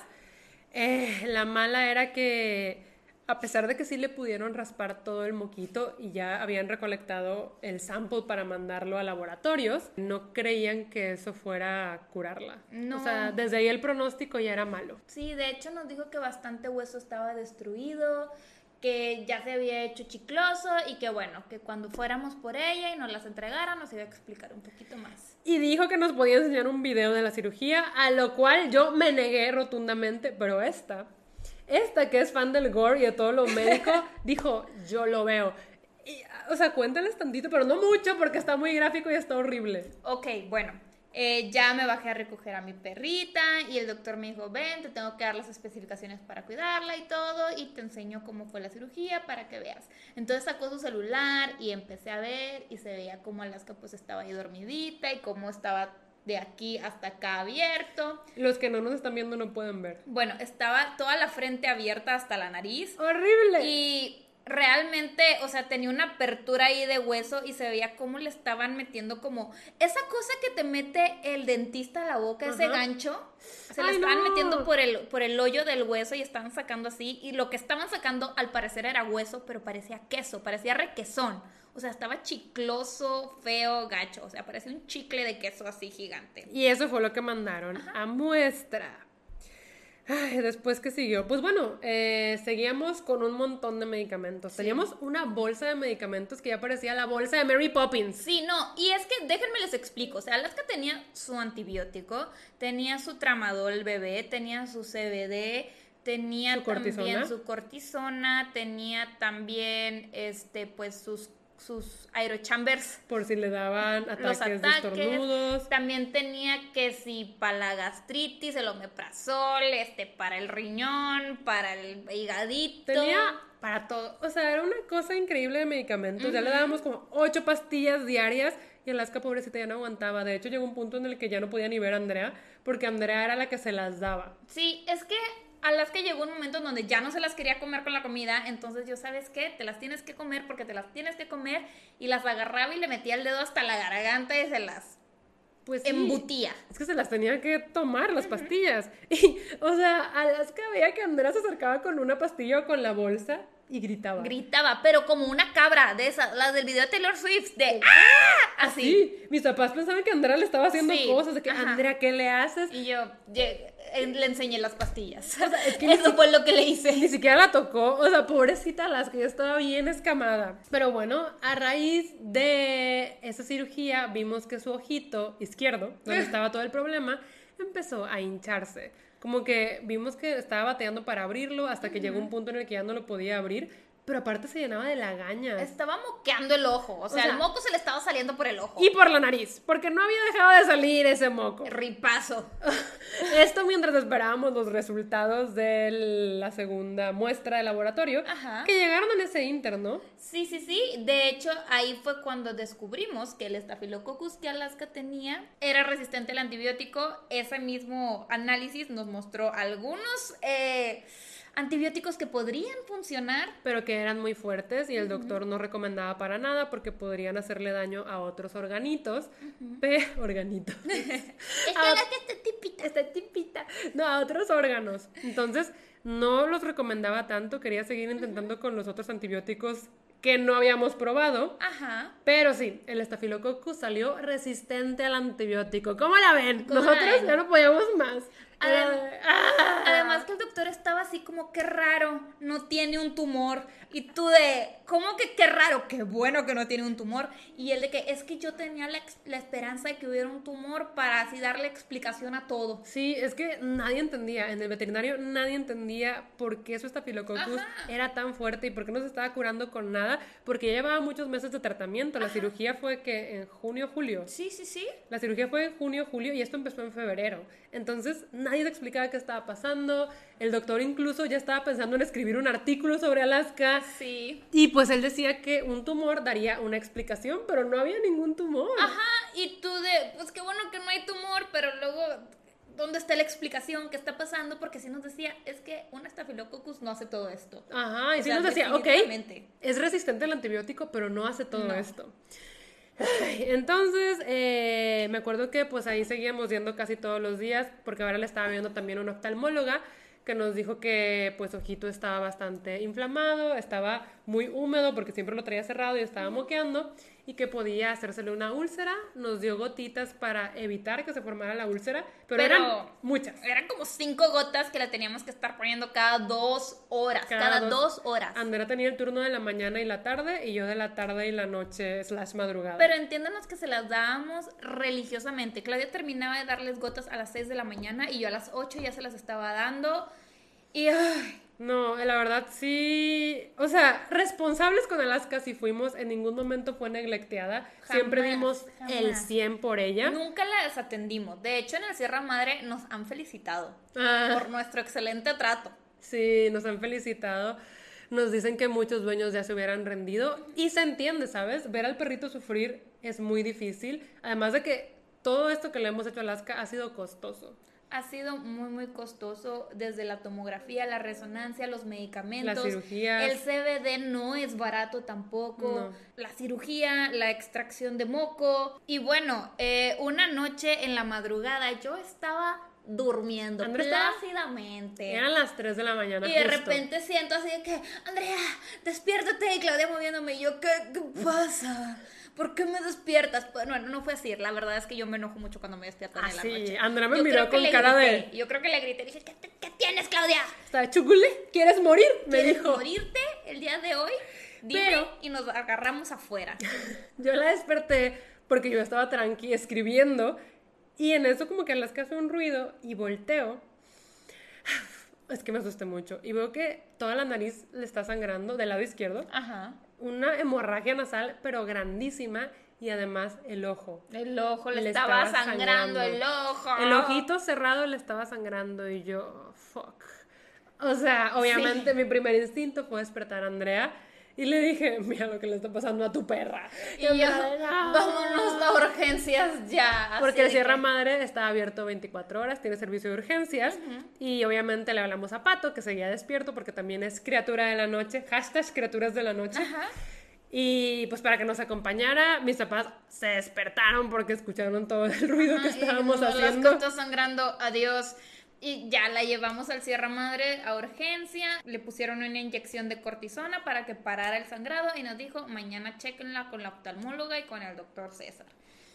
Eh, la mala era que a pesar de que sí le pudieron raspar todo el moquito y ya habían recolectado el sample para mandarlo a laboratorios, no creían que eso fuera a curarla. No. O sea, desde ahí el pronóstico ya era malo. Sí, de hecho nos dijo que bastante hueso estaba destruido, que ya se había hecho chicloso y que bueno, que cuando fuéramos por ella y nos las entregara nos iba a explicar un poquito más. Y dijo que nos podía enseñar un video de la cirugía, a lo cual yo me negué rotundamente, pero esta, esta que es fan del gore y de todo lo médico, [laughs] dijo, yo lo veo. Y, o sea, cuéntales tantito, pero no mucho porque está muy gráfico y está horrible. Ok, bueno, eh, ya me bajé a recoger a mi perrita y el doctor me dijo, ven, te tengo que dar las especificaciones para cuidarla y todo y te enseño cómo fue la cirugía para que veas. Entonces sacó su celular y empecé a ver y se veía cómo Alaska pues estaba ahí dormidita y cómo estaba de aquí hasta acá abierto. Los que no nos están viendo no pueden ver. Bueno, estaba toda la frente abierta hasta la nariz. Horrible. Y realmente, o sea, tenía una apertura ahí de hueso y se veía cómo le estaban metiendo como esa cosa que te mete el dentista a la boca, ese gancho, se le estaban metiendo por el, por el hoyo del hueso y estaban sacando así y lo que estaban sacando al parecer era hueso, pero parecía queso, parecía requesón. O sea, estaba chicloso, feo, gacho. O sea, parecía un chicle de queso así gigante. Y eso fue lo que mandaron a muestra. Ay, después que siguió, pues bueno, eh, seguíamos con un montón de medicamentos. Teníamos una bolsa de medicamentos que ya parecía la bolsa de Mary Poppins. Sí, no, y es que déjenme les explico. O sea, Alaska tenía su antibiótico, tenía su tramadol bebé, tenía su CBD, tenía también su cortisona, tenía también este pues sus sus aerochambers. Por si le daban ataques, de estornudos. También tenía que si para la gastritis, el omeprazol, este, para el riñón, para el higadito. Tenía para todo. O sea, era una cosa increíble de medicamentos. Ya le dábamos como ocho pastillas diarias y Alaska, pobrecita, ya no aguantaba. De hecho, llegó un punto en el que ya no podía ni ver a Andrea porque Andrea era la que se las daba. Sí, es que a las que llegó un momento en donde ya no se las quería comer con la comida, entonces yo, ¿sabes qué? Te las tienes que comer porque te las tienes que comer y las agarraba y le metía el dedo hasta la garganta y se las pues embutía. Es que se las tenía que tomar las pastillas. [laughs] Y, o sea, Alaska veía que Andrea se acercaba con una pastilla o con la bolsa y gritaba. Gritaba, pero como una cabra de esas, las del video de Taylor Swift, de ¡Ah! Así. Sí, mis papás pensaban que Andrea le estaba haciendo cosas, de que, Andrea, ¿qué le haces? Y yo, le enseñé las pastillas. [laughs] Eso fue lo que le hice. Ni siquiera la tocó. O sea, pobrecita las que ya estaba bien escamada. Pero bueno, a raíz de esa cirugía vimos que su ojito izquierdo, donde [laughs] estaba todo el problema, empezó a hincharse. Como que vimos que estaba bateando para abrirlo hasta que llegó un punto en el que ya no lo podía abrir pero aparte se llenaba de lagañas. Estaba moqueando el ojo. O sea, el moco se le estaba saliendo por el ojo. Y por la nariz. Porque no había dejado de salir ese moco. Ripazo. [laughs] Esto mientras esperábamos los resultados de la segunda muestra de laboratorio. Ajá. Que llegaron en ese inter, ¿no? Sí, sí, sí. De hecho, ahí fue cuando descubrimos que el estafilococcus que Alaska tenía era resistente al antibiótico. Ese mismo análisis nos mostró algunos. Eh, antibióticos que podrían funcionar. Pero que eran muy fuertes y el doctor no recomendaba para nada porque podrían hacerle daño a otros organitos. Uh [laughs] organitos. es [laughs] que está [laughs] tipita. Está tipita. No, a otros órganos. Entonces, no los recomendaba tanto. Quería seguir intentando con los otros antibióticos que no habíamos probado. Ajá. Pero sí, el estafilococcus salió resistente al antibiótico. ¿Cómo la ven? Nosotros ya no podíamos más. Ah. Además, que el doctor estaba así como, qué raro, no tiene un tumor. Y tú de, ¿cómo que qué raro? Qué bueno que no tiene un tumor. Y él de que es que yo tenía la, la esperanza de que hubiera un tumor para así darle explicación a todo. Sí, es que nadie entendía, en el veterinario nadie entendía por qué su estafilococcus era tan fuerte y por qué no se estaba curando con nada, porque llevaba muchos meses de tratamiento. La cirugía fue que en junio, julio. Sí, sí, sí. La cirugía fue en junio, julio y esto empezó en febrero. Entonces, nadie le explicaba qué estaba pasando. El doctor incluso ya estaba pensando en escribir un artículo sobre Alaska. Sí. Y pues él decía que un tumor daría una explicación, pero no había ningún tumor. Ajá, y tú de, pues qué bueno que no hay tumor, pero luego ¿dónde está la explicación? ¿Qué está pasando? Porque si nos decía, es que un estafilococcus no hace todo esto. Ajá, y si nos decía, ok, es resistente al antibiótico, pero no hace todo esto. Entonces, eh, me acuerdo que pues ahí seguíamos yendo casi todos los días, porque ahora le estaba viendo también una oftalmóloga que nos dijo que pues Ojito estaba bastante inflamado, estaba muy húmedo porque siempre lo traía cerrado y estaba moqueando. Y que podía hacérsele una úlcera. Nos dio gotitas para evitar que se formara la úlcera, pero, Pero- eran muchas. Eran como cinco gotas que la teníamos que estar poniendo cada dos horas. Cada, dos, horas. Andrea tenía el turno de la mañana y la tarde y yo de la tarde y la noche slash madrugada. Pero entiéndanos que se las dábamos religiosamente. Claudia terminaba de darles gotas a las 6 de la mañana y yo a las 8 ya se las estaba dando. Y ay, No, la verdad sí. O sea, responsables con Alaska sí fuimos. En ningún momento fue neglecteada. Siempre Jamás, dimos el jamás. 100 por ella. nunca la desatendimos. De hecho, en el Sierra Madre nos han felicitado Ah, por nuestro excelente trato. sí, nos han felicitado. Nos dicen que muchos dueños ya se hubieran rendido. Y se entiende, ¿sabes? Ver al perrito sufrir es muy difícil. Además de que todo esto que le hemos hecho a Alaska ha sido costoso. Ha sido muy, muy costoso desde la tomografía, la resonancia, los medicamentos. Las cirugías. El CBD no es barato tampoco. No. La cirugía, la extracción de moco. Y bueno, eh, una noche en la madrugada yo estaba durmiendo estaba- plácidamente. Eran las 3 de la mañana. Y de justo. repente siento así de que, Andrea, despiértate. Y Claudia moviéndome. Y yo, ¿qué, qué pasa? ¿Por qué me despiertas? Pues, Bueno, no fue así. La verdad es que yo me enojo mucho cuando me despiertan Ah, en la sí. noche. Andrea me Yo miró con le cara grité. de- Yo creo que le grité. Dije, ¿qué, te- qué tienes, Claudia? Está chugule, ¿quieres morir? Me ¿Quieres dijo. morirte el día de hoy? Dime Pero- y nos agarramos afuera. [laughs] Yo la desperté porque yo estaba tranqui escribiendo y en eso como que Alaska hace un ruido y volteo. [sighs] Es que me asusté mucho y veo que toda la nariz le está sangrando del lado izquierdo. Ajá. Una hemorragia nasal pero grandísima y además el ojo. El ojo le, Le estaba, estaba sangrando, sangrando. el ojo. El ojito cerrado le estaba sangrando y yo, fuck. O sea, obviamente mi primer instinto fue despertar a Andrea y le dije, mira lo que le está pasando a tu perra. Y yo, Andrea, "No". vámonos a urgencias ya. Porque el Sierra que- Madre está abierto 24 horas, tiene servicio de urgencias y obviamente le hablamos a Pato, que seguía despierto porque también es criatura de la noche, hashtag criaturas de la noche. Ajá. Y pues para que nos acompañara, mis papás se despertaron porque escucharon todo el ruido que Ajá, y estábamos dijimos, haciendo. Está sangrando, adiós. Y ya la llevamos al Sierra Madre a urgencia. Le pusieron una inyección de cortisona para que parara el sangrado y nos dijo, mañana chequenla con la oftalmóloga y con el doctor César.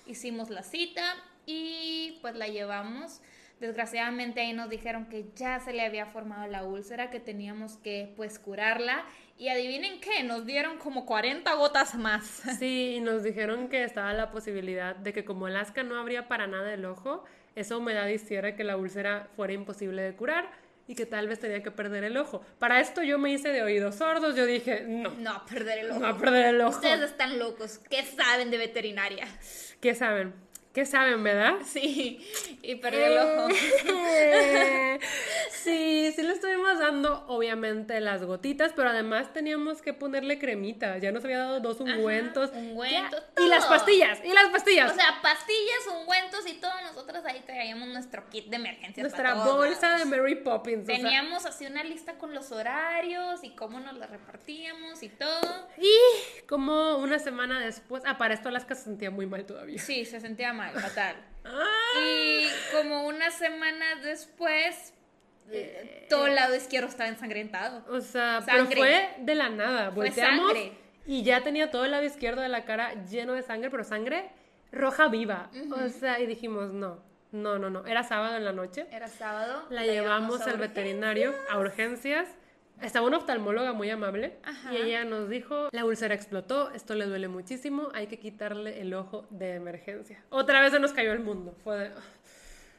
Hicimos la cita y pues la llevamos. Desgraciadamente ahí nos dijeron que ya se le había formado la úlcera, que teníamos que pues curarla. Y adivinen qué, nos dieron como 40 gotas más. Sí, y nos dijeron que estaba la posibilidad de que como Alaska no abría para nada el ojo, esa humedad hiciera que la úlcera fuera imposible de curar y que tal vez tenía que perder el ojo. Para esto yo me hice de oídos sordos, yo dije, no, No, perder el ojo. no a perder el ojo. Ustedes están locos. ¿Qué saben de veterinaria? ¿Qué saben? ¿Qué saben, verdad? [laughs] Sí, y perder el ojo. Eh, sí, sí le estuvimos dando, obviamente, las gotitas, pero además teníamos que ponerle cremita. Ya nos había dado dos ungüentos. ungüentos, Ya. Y las todo. pastillas, y las pastillas. O sea, pastillas, ungüentos y todo. Nosotros ahí traíamos nuestro kit de emergencia. Nuestra bolsa de Mary Poppins. o sea, Teníamos así una lista con los horarios y cómo nos la repartíamos y todo. y como una semana después, ah, para esto Alaska se sentía muy mal todavía. Sí, se sentía mal, fatal. Ah, Y como una semana después, eh, todo el lado izquierdo estaba ensangrentado. o sea, pero Sangre. fue de la nada. Fue Volteamos sangre. y ya tenía todo el lado izquierdo de la cara lleno de sangre, pero sangre roja viva. O sea, y dijimos, no, no, no, no. Era sábado en la noche. Era sábado. La llevamos al urgencias. veterinario a urgencias. Estaba una oftalmóloga muy amable Ajá. y ella nos dijo, la úlcera explotó, esto le duele muchísimo, hay que quitarle el ojo de emergencia. Otra vez se nos cayó el mundo. Fue de-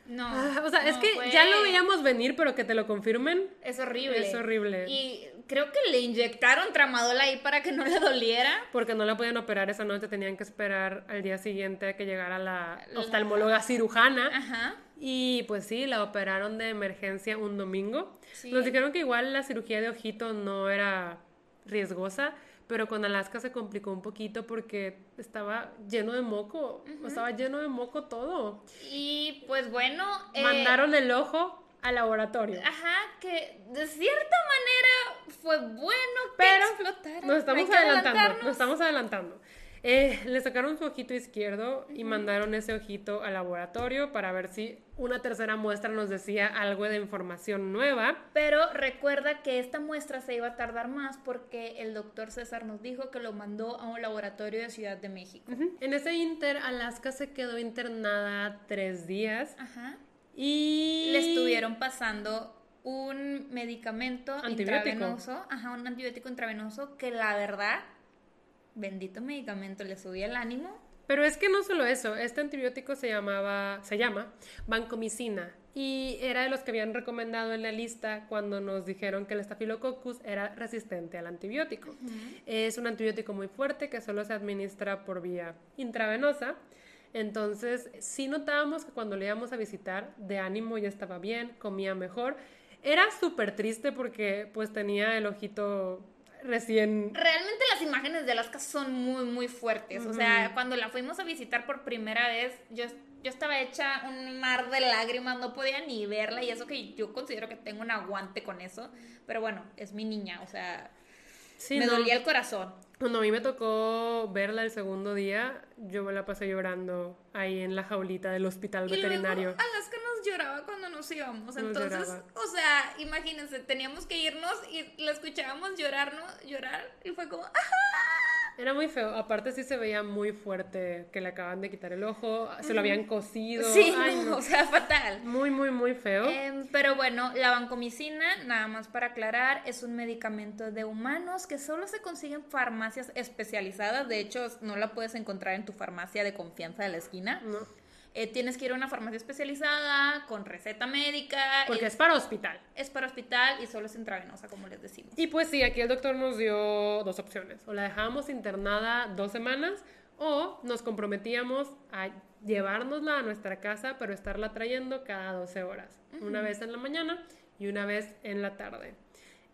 No. Ah, o sea, es que fue- ya lo veíamos venir, pero que te lo confirmen. Es horrible. Es horrible. Y creo que le inyectaron tramadol ahí para que no le doliera. Porque no la podían operar esa noche, tenían que esperar al día siguiente a que llegara la oftalmóloga cirujana. Ajá. Y pues sí, la operaron de emergencia un domingo. Sí. Nos dijeron que igual la cirugía de ojito no era riesgosa, pero con Alaska se complicó un poquito porque estaba lleno de moco. Estaba lleno de moco todo. Y pues bueno. eh, Mandaron el ojo al laboratorio. Ajá, que de cierta manera fue bueno que Pero explotara. nos estamos que adelantando, nos estamos adelantando. Eh, le sacaron su ojito izquierdo y mandaron ese ojito al laboratorio para ver si una tercera muestra nos decía algo de información nueva. Pero recuerda que esta muestra se iba a tardar más porque el doctor César nos dijo que lo mandó a un laboratorio de Ciudad de México. En ese inter, Alaska se quedó internada tres días. Ajá. Y Le estuvieron pasando un medicamento Antibiótico. intravenoso, ajá, un antibiótico intravenoso que la verdad, bendito medicamento, le subía el ánimo. Pero es que no solo eso, este antibiótico se llamaba, se llama vancomicina y era de los que habían recomendado en la lista cuando nos dijeron que el Staphylococcus era resistente al antibiótico. Es un antibiótico muy fuerte que solo se administra por vía intravenosa. Entonces, sí notábamos que cuando le íbamos a visitar, de ánimo ya estaba bien, comía mejor. Era súper triste porque pues tenía el ojito recién Realmente las imágenes de Alaska son muy, muy fuertes. O sea, cuando la fuimos a visitar por primera vez, yo, yo estaba hecha un mar de lágrimas, no podía ni verla y eso que yo considero que tengo un aguante con eso. Pero bueno, es mi niña, o sea, Sí, me no. dolía el corazón. Cuando a mí me tocó verla el segundo día, yo me la pasé llorando ahí en la jaulita del hospital Y veterinario. luego Alaska lloraba cuando nos íbamos. Entonces, o sea, imagínense, teníamos que irnos y la escuchábamos llorarnos, llorar y fue como, ¡ah! Era muy feo. Aparte sí se veía muy fuerte que le acaban de quitar el ojo, se lo habían cosido. Sí, Ay, no, no. o sea, fatal. Muy, muy, muy feo. Em, pero bueno, la vancomicina, nada más para aclarar, es un medicamento de humanos que solo se consigue en farmacias especializadas. De hecho, no la puedes encontrar en tu farmacia de confianza de la esquina. No, Eh, tienes que ir a una farmacia especializada con receta médica. porque y es para hospital. es para hospital y solo es intravenosa, como les decimos. Y pues sí, aquí el doctor nos dio dos opciones. O la dejábamos internada dos semanas o nos comprometíamos a llevárnosla a nuestra casa, pero estarla trayendo cada 12 horas. Una vez en la mañana y una vez en la tarde.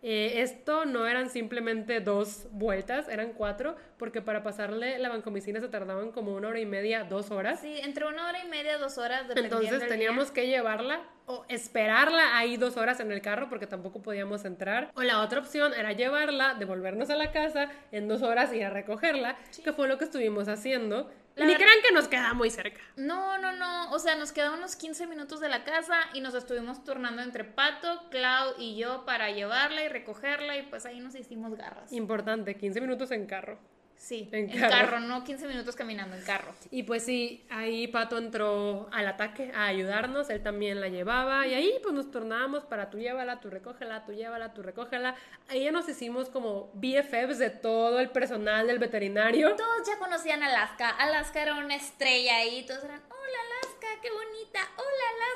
Eh, esto no eran simplemente dos vueltas, eran cuatro, porque para pasarle la vancomicina se tardaban como una hora y media, dos horas. Sí, entre una hora y media, dos horas, Entonces teníamos día. que llevarla o esperarla ahí dos horas en el carro porque tampoco podíamos entrar. O la otra opción era llevarla, devolvernos a la casa en dos horas y ir a recogerla, que fue lo que estuvimos haciendo. La Ni verdad- crean que nos queda muy cerca. No, no, no. O sea, nos quedaban unos 15 minutos de la casa y nos estuvimos turnando entre Pato, Clau y yo para llevarla y recogerla y pues ahí nos hicimos garras. Importante, 15 minutos en carro. Sí, En en, carro. carro. no 15 minutos caminando en carro. Y pues sí, ahí Pato entró al ataque a ayudarnos, él también la llevaba y ahí pues nos turnábamos para tú llévala, tú recógela, tú llévala, tú recógela. Ahí ya nos hicimos como BFFs de todo el personal del veterinario. Todos ya conocían Alaska. Alaska era una estrella ahí. Todos eran, hola Alaska, qué bonita. Hola Alaska,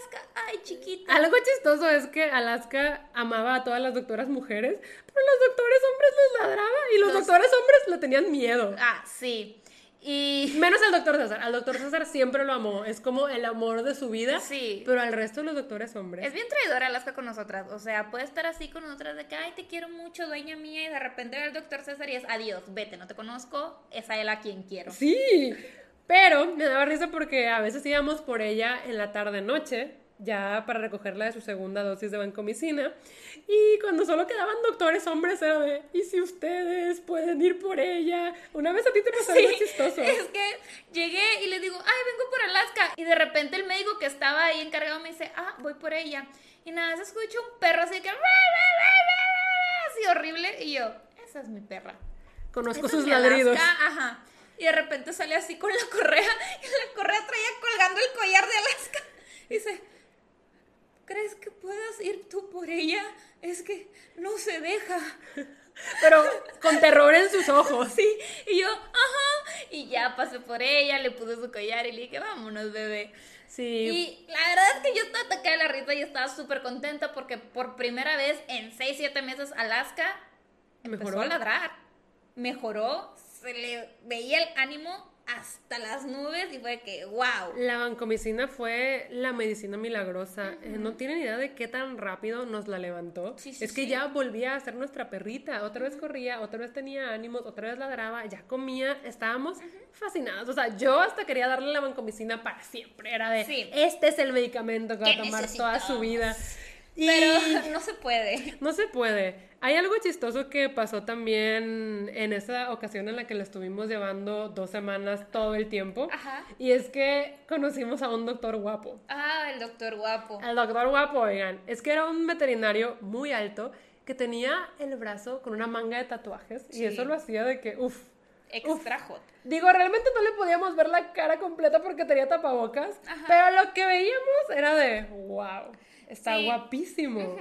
ay chiquita. Algo chistoso es que Alaska amaba a todas las doctoras mujeres, pero los doctores hombres les ladraba y los, Los- doctores hombres le tenían miedo. Ah, sí. Y Menos al doctor César. Al doctor César siempre lo amó. Es como el amor de su vida. Sí. Pero al resto de los doctores hombres. Es bien traidora Alaska con nosotras. O sea, puede estar así con nosotras de que, ay, te quiero mucho, dueña mía. Y de repente ve al doctor César y es, adiós, vete, no te conozco. Es a él a quien quiero. Sí, pero me daba risa porque a veces íbamos por ella en la tarde-noche, ya para recogerla de su segunda dosis de vancomicina, y cuando solo quedaban doctores hombres era de, ¿y si ustedes pueden ir por ella? Una vez a ti te pasó algo chistoso. Es que llegué y le digo, ay, vengo por Alaska. Y de repente el médico que estaba ahí encargado me dice, ah, voy por ella. Y nada, se escucha un perro así que, así horrible. Y yo, esa es mi perra. Conozco sus ladridos. Alaska, ajá. Y de repente sale así con la correa [laughs] y la correa traía colgando el collar de Alaska. Y dice, ¿crees que puedas ir tú por ella? Es que no se deja. [laughs] Pero con terror en sus ojos. Sí, y yo, ajá. Y ya pasé por ella, le puse su collar y le dije, vámonos, bebé. Sí. Y la verdad es que yo estaba atacada de la risa y estaba súper contenta porque por primera vez en 6, 7 meses Alaska empezó Mejoró. a ladrar. Mejoró, se le veía el ánimo hasta las nubes y fue que, wow. La vancomicina fue la medicina milagrosa. Eh, no tienen idea de qué tan rápido nos la levantó. Sí, sí, es que sí. ya volvía a ser nuestra perrita. Otra vez corría, otra vez tenía ánimos, otra vez ladraba, ya comía. Estábamos fascinados. O sea, yo hasta quería darle la vancomicina para siempre. Era de, este es el medicamento que va a ¿Qué tomar toda su vida. Y Pero [laughs] no se puede. no se puede. Hay algo chistoso que pasó también en esa ocasión en la que le estuvimos llevando dos semanas todo el tiempo. Ajá. Y es que conocimos a un doctor guapo. Ah, el doctor guapo. El doctor guapo, oigan, es que era un veterinario muy alto que tenía el brazo con una manga de tatuajes y Sí. eso lo hacía de que, uff. Extra hot. Digo, realmente no le podíamos ver la cara completa porque tenía tapabocas, Ajá. pero lo que veíamos era de, wow, está Sí. guapísimo.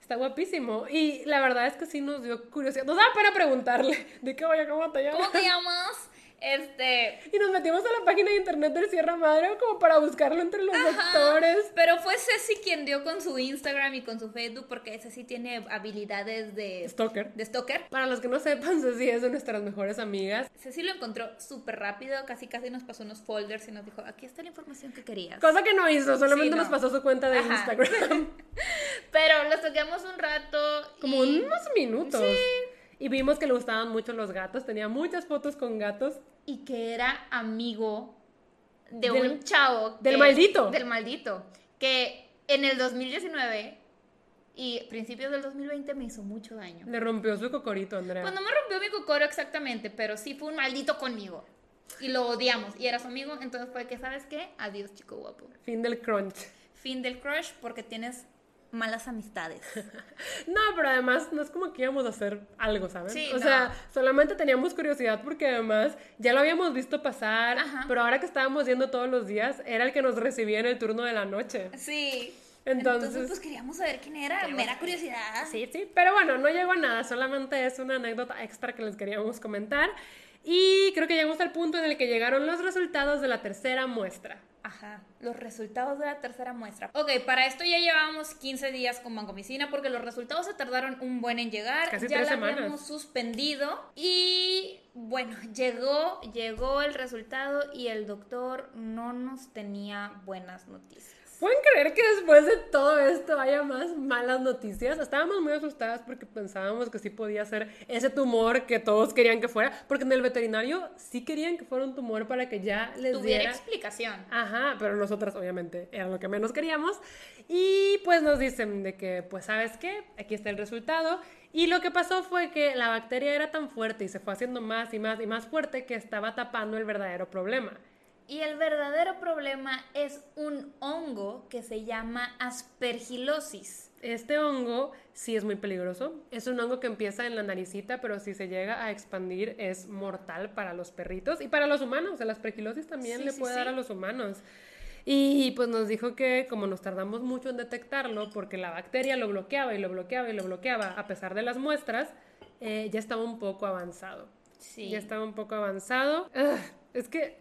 Está guapísimo. Y la verdad es que sí nos dio curiosidad. Nos daba pena preguntarle de qué vaya, cómo te llamas. ¿Cómo te llamas? Este. Y nos metimos a la página de internet del Sierra Madre como para buscarlo entre los doctores. Pero fue Ceci quien dio con su Instagram y con su Facebook porque Ceci tiene habilidades de Stalker. de stalker. Para los que no sepan, Ceci es de nuestras mejores amigas. Ceci lo encontró súper rápido, casi casi nos pasó unos folders y nos dijo, aquí está la información que querías. Cosa que no hizo, solamente Sí, no. nos pasó su cuenta de Ajá. Instagram. [laughs] Pero los toqueamos un rato. Como unos minutos. Y vimos que le gustaban mucho los gatos. Tenía muchas fotos con gatos. y que era amigo de Del- un chavo. del maldito. Del maldito. Que en el 2019 y principios del 2020 me hizo mucho daño. Le rompió su cocorito, Andrea. Pues no me rompió mi cocoro exactamente, pero sí fue un maldito conmigo. Y lo odiamos. Y era su amigo, entonces fue que, ¿sabes qué? Adiós, chico guapo. Fin del crunch. Fin del crush porque tienes malas amistades. [laughs] No, pero además no es como que íbamos a hacer algo, ¿sabes? Sí, o no. sea, solamente teníamos curiosidad porque además ya lo habíamos visto pasar, Ajá. pero ahora que estábamos yendo todos los días, era el que nos recibía en el turno de la noche. Sí. Entonces- pues queríamos saber quién era. Mera curiosidad. Sí, sí, pero bueno, no llegó a nada, solamente es una anécdota extra que les queríamos comentar. Y creo que llegamos al punto en el que llegaron los resultados de la tercera muestra. Ajá, los resultados de la tercera muestra. Ok, para esto ya llevábamos 15 días con Bancomicina porque los resultados se tardaron un buen en llegar. Casi ya tres la semanas. habíamos suspendido y bueno, llegó, llegó el resultado y el doctor no nos tenía buenas noticias. ¿Pueden creer que después de todo esto haya más malas noticias? Estábamos muy asustadas porque pensábamos que sí podía ser ese tumor que todos querían que fuera, porque en el veterinario sí querían que fuera un tumor para que ya les Tuviera diera... explicación. Ajá, pero nosotras obviamente era lo que menos queríamos. Y pues nos dicen de que, pues sabes qué, aquí está el resultado. Y lo que pasó fue que la bacteria era tan fuerte y se fue haciendo más y más y más fuerte que estaba tapando el verdadero problema. Y el verdadero problema es un hongo que se llama aspergilosis. Este hongo sí es muy peligroso. Es un hongo que empieza en la naricita, pero si se llega a expandir es mortal para los perritos y para los humanos. La aspergilosis también Sí, le sí, puede sí. dar a los humanos. Y pues nos dijo que como nos tardamos mucho en detectarlo, porque la bacteria lo bloqueaba y lo bloqueaba y lo bloqueaba, a pesar de las muestras, eh, ya estaba un poco avanzado. Sí. Ya estaba un poco avanzado. Ugh, es que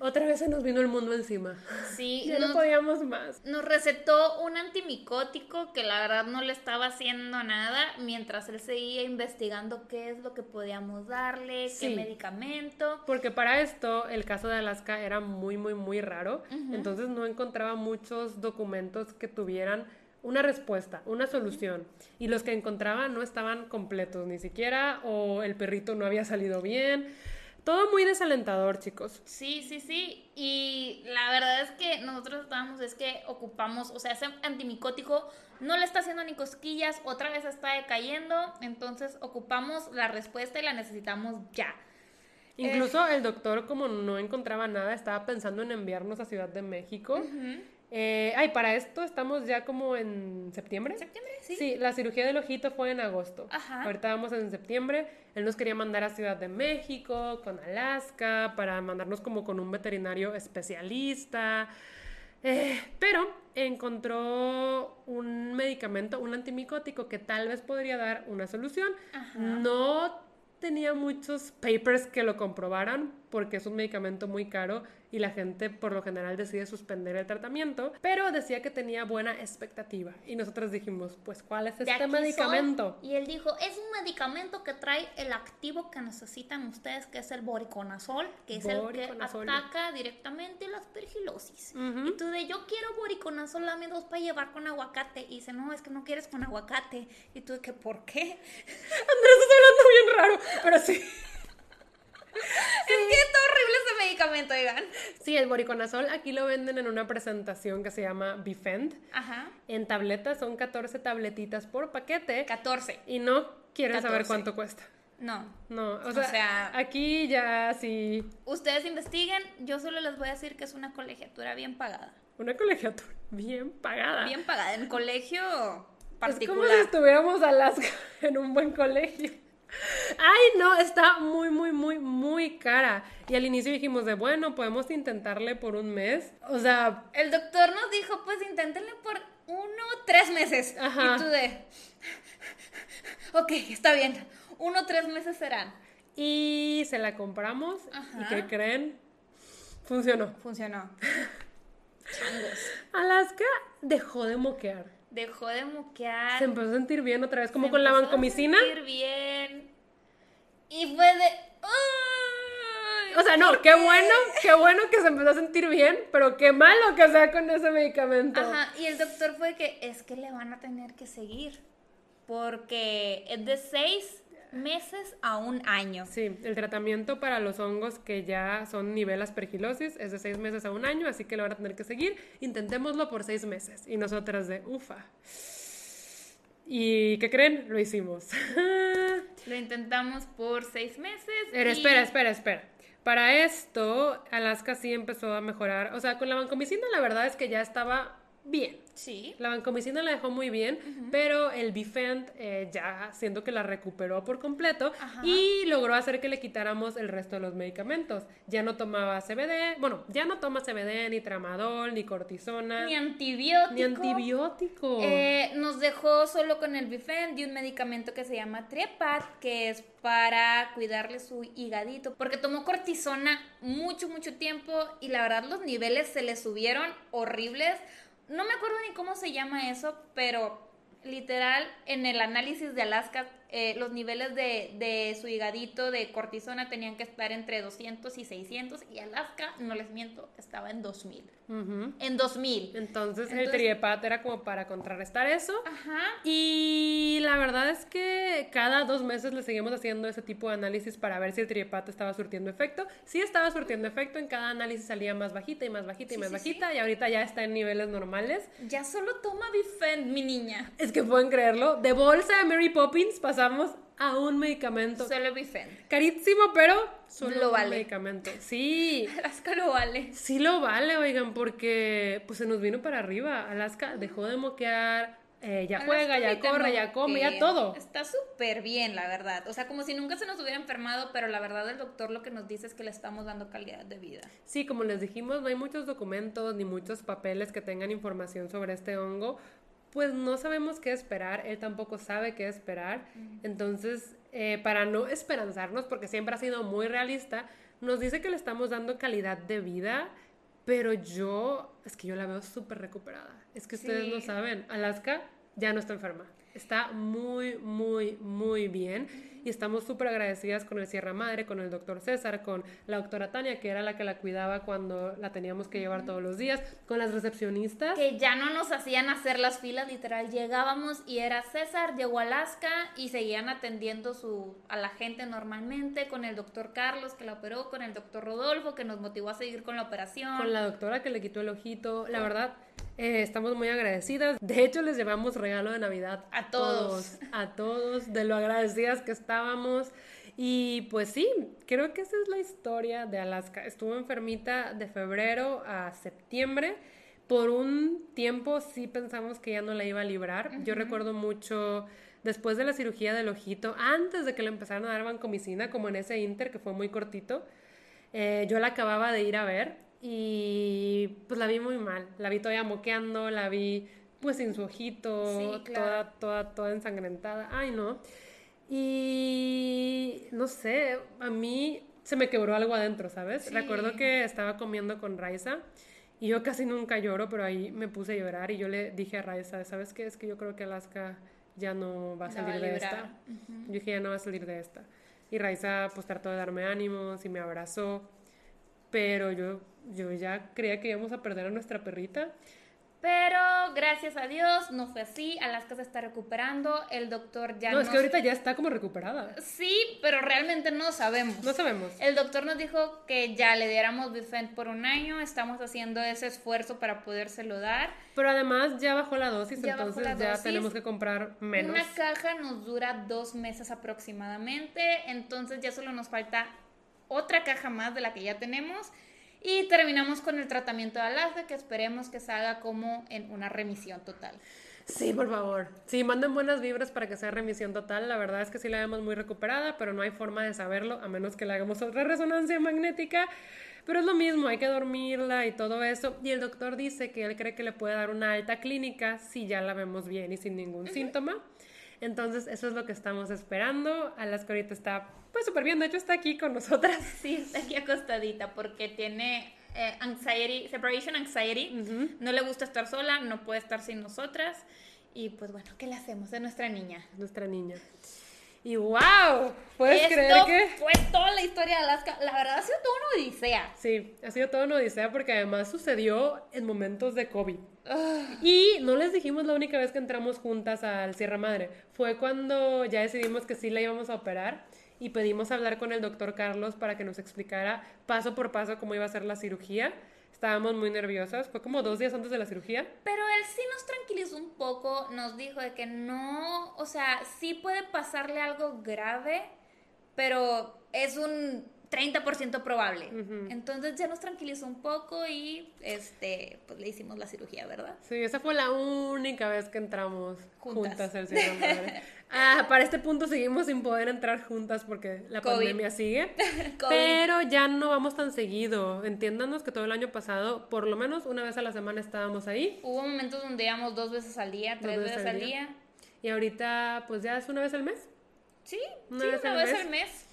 otra vez se nos vino el mundo encima. Sí, [laughs] Ya nos- no podíamos más. Nos recetó un antimicótico que la verdad no le estaba haciendo nada mientras él seguía investigando qué es lo que podíamos darle, Sí. qué medicamento. Porque para esto el caso de Alaska era muy, muy, muy raro. Entonces no encontraba muchos documentos que tuvieran una respuesta, una solución. Y los que encontraba no estaban completos ni siquiera o el perrito no había salido bien. Todo muy desalentador, chicos. Sí, sí, sí. Y la verdad es que nosotros estábamos, es que ocupamos, o sea, ese antimicótico no le está haciendo ni cosquillas, otra vez está decayendo, entonces ocupamos la respuesta y la necesitamos ya. Incluso el doctor, como no encontraba nada, estaba pensando en enviarnos a Ciudad de México. Eh, ay, para esto estamos ya como en septiembre. ¿Septiembre? Sí. Sí, la cirugía del ojito fue en agosto. Ajá. Ahorita vamos en septiembre. Él nos quería mandar a Ciudad de México, con Alaska, para mandarnos como con un veterinario especialista. Eh, pero encontró un medicamento, un antimicótico que tal vez podría dar una solución. Ajá. No tenía muchos papers que lo comprobaran porque es un medicamento muy caro y la gente por lo general decide suspender el tratamiento, pero decía que tenía buena expectativa y nosotros dijimos, pues ¿cuál es este medicamento? soy. Y él dijo, es un medicamento que trae el activo que necesitan ustedes, que es el boriconazol, que es el que ataca directamente la aspergilosis. Ujú. Y tú de, yo quiero boriconazol, dame dos para llevar con aguacate. Y dice, no, es que no quieres con aguacate. Y tú de ¿por qué? [laughs] Andrés está hablando bien raro, pero sí. [laughs] Es que está horrible ese medicamento, oigan. Sí, el boriconazol aquí lo venden en una presentación que se llama Bifend. Ajá. En tabletas son 14 tabletitas por paquete. 14. Y no quieres saber 14. cuánto cuesta. No. No, o O sea, aquí ya sí, Ustedes investiguen, yo solo les voy a decir que es una colegiatura bien pagada. una colegiatura bien pagada. Bien pagada, en colegio es como particular. si estuviéramos Alaska [laughs] en un buen colegio. Ay, no, está muy, muy, muy, muy cara. Y al inicio dijimos de, bueno, podemos intentarle por un mes. O sea, El doctor nos dijo, pues inténtenle por uno, tres meses. Ajá. Y tú de, ok, está bien, uno, tres meses serán. y se la compramos. ¿Y qué creen? Funcionó. Funcionó. [laughs] Changos. Alaska dejó de moquear. Dejó de moquear. Se empezó a sentir bien otra vez, como se con la empezó a sentir bien. Y fue de, "Ay, O sea, no, ¿por qué bueno, qué bueno que se empezó a sentir bien, pero qué malo que sea con ese medicamento. Ajá, y el doctor fue que es que le van a tener que seguir. Porque es de seis meses a un año. Sí, el tratamiento para los hongos que ya son nivel aspergilosis es de seis meses a un año, así que lo van a tener que seguir. Intentémoslo por seis meses. Y nosotras de ufa. ¿Y qué creen? Lo hicimos. [laughs] Lo intentamos por seis meses. Pero y- espera, espera, espera. Para esto, Alaska sí empezó a mejorar. O sea, con la vancomicina la verdad es que ya estaba bien. Sí. La vancomicina la dejó muy bien, pero el Bifend eh, ya siento que la recuperó por completo Ajá. y logró hacer que le quitáramos el resto de los medicamentos. Ya no tomaba CBD, bueno, ya no toma CBD, ni tramadol, ni cortisona, Ni antibiótico. ni antibiótico. Eh, nos dejó solo con el Bifend y un medicamento que se llama Trepat, que es para cuidarle su higadito, porque tomó cortisona mucho, mucho tiempo y la verdad los niveles se le subieron horribles. No me acuerdo ni cómo se llama eso, pero literal en el análisis de Alaska eh, los niveles de, de su higadito de cortisona tenían que estar entre 200 y 600 y Alaska, no les miento, estaba en 2000. Ujú. En 2000. Entonces, el Entonces- triepat era como para contrarrestar eso. Ajá. Y la verdad es que cada dos meses le seguimos haciendo ese tipo de análisis para ver si el triepat estaba surtiendo efecto. Sí estaba surtiendo efecto, en cada análisis salía más bajita y más bajita y Sí, más sí, bajita y ahorita ya está en niveles normales. Ya solo toma Bifend, mi niña. Es que pueden creerlo, de bolsa de Mary Poppins pasamos a un medicamento. Solo Bifend. Carísimo, pero solo Lo un vale. medicamento. [laughs] Sí. Alaska lo vale. Sí lo vale, oigan, porque pues se nos vino para arriba. Alaska dejó de moquear, eh, ya juega, ya Alaska corre, ya come, ya todo. Está súper bien, la verdad. O sea, como si nunca se nos hubiera enfermado, pero la verdad el doctor lo que nos dice es que le estamos dando calidad de vida. Sí, como les dijimos, no hay muchos documentos ni muchos papeles que tengan información sobre este hongo. Pues no sabemos qué esperar, él tampoco sabe qué esperar. Entonces, eh, para no esperanzarnos, porque siempre ha sido muy realista, nos dice que le estamos dando calidad de vida, pero yo, es que yo la veo súper recuperada. Es que ustedes Sí. no saben, Alaska ya no está enferma. Está muy, muy, muy bien y estamos súper agradecidas con el Sierra Madre, con el doctor César, con la doctora Tania, que era la que la cuidaba cuando la teníamos que llevar todos los días, con las recepcionistas. Que ya no nos hacían hacer las filas, literal. Llegábamos y era César, llegó a Alaska y seguían atendiendo su, a la gente normalmente, con el doctor Carlos que la operó, con el doctor Rodolfo que nos motivó a seguir con la operación. Con la doctora que le quitó el ojito. La verdad, eh, estamos muy agradecidas. De hecho, les llevamos regalo de Navidad A todos. A todos, de lo agradecidas que estábamos. Y pues sí, creo que esa es la historia de Alaska. Estuvo enfermita de febrero a septiembre. Por un tiempo sí pensamos que ya no la iba a librar. Yo recuerdo mucho después de la cirugía del ojito, antes de que le empezaran a dar vancomicina, como en ese inter que fue muy cortito, eh, yo la acababa de ir a ver y pues la vi muy mal. La vi todavía moqueando, la vi pues sin su ojito, Sí, claro. toda, toda, toda ensangrentada. Ay, no. Y no sé, a mí se me quebró algo adentro, ¿sabes? Sí. Recuerdo que estaba comiendo con Raiza y yo casi nunca lloro, pero ahí me puse a llorar y yo le dije a Raiza, ¿sabes qué? Es que yo creo que Alaska ya no va a va salir a de esta. Yo dije, ya no va a salir de esta. Y Raiza pues trató de darme ánimos y me abrazó, pero yo, yo ya creía que íbamos a perder a nuestra perrita. Pero gracias a Dios no fue así. Alaska se está recuperando. El doctor ya no. es que ahorita ya está como recuperada. Sí, pero realmente no sabemos. No sabemos. El doctor nos dijo que ya le diéramos Bifent por un año. Estamos haciendo ese esfuerzo para podérselo dar. Pero además ya bajó la dosis, entonces ya tenemos que comprar menos. Una caja nos dura dos meses aproximadamente. Entonces ya solo nos falta otra caja más de la que ya tenemos y terminamos con el tratamiento de Alaska, que esperemos que se haga como en una remisión total. Sí, por favor. Sí, manden buenas vibras para que sea remisión total. La verdad es que sí la vemos muy recuperada, pero no hay forma de saberlo a menos que le hagamos otra resonancia magnética. Pero es lo mismo, hay que dormirla y todo eso. Y el doctor dice que él cree que le puede dar una alta clínica si ya la vemos bien y sin ningún síntoma. Entonces, eso es lo que estamos esperando. Alaska ahorita está pues súper bien, de hecho está aquí con nosotras. [laughs] Sí, está aquí acostadita porque tiene eh, anxiety, separation anxiety. No le gusta estar sola, no puede estar sin nosotras. Y pues bueno, ¿qué le hacemos? de nuestra niña. Nuestra niña. Y wow, ¿puedes creer que? fue toda la historia de Alaska. La verdad ha sido toda una odisea. Sí, ha sido toda una odisea porque además sucedió en momentos de COVID. Y no les dijimos la única vez que entramos juntas al Sierra Madre. Fue cuando ya decidimos que sí la íbamos a operar y pedimos hablar con el doctor Carlos para que nos explicara paso por paso cómo iba a ser la cirugía. Estábamos muy nerviosas, fue como dos días antes de la cirugía. Pero él sí nos tranquilizó un poco, nos dijo de que no, o sea, sí puede pasarle algo grave, pero es un 30% probable. Entonces ya nos tranquilizó un poco y este pues le hicimos la cirugía, ¿verdad? Sí, esa fue la única vez que entramos juntas, al [laughs] Madre. ah, para este punto seguimos sin poder entrar juntas porque la pandemia sigue. [laughs] pero ya no vamos tan seguido. Entiéndanos que todo el año pasado, por lo menos una vez a la semana estábamos ahí. Hubo momentos donde íbamos dos veces al día, tres veces, al día. Y ahorita pues ya es una vez al mes. Sí, una vez, una vez al mes.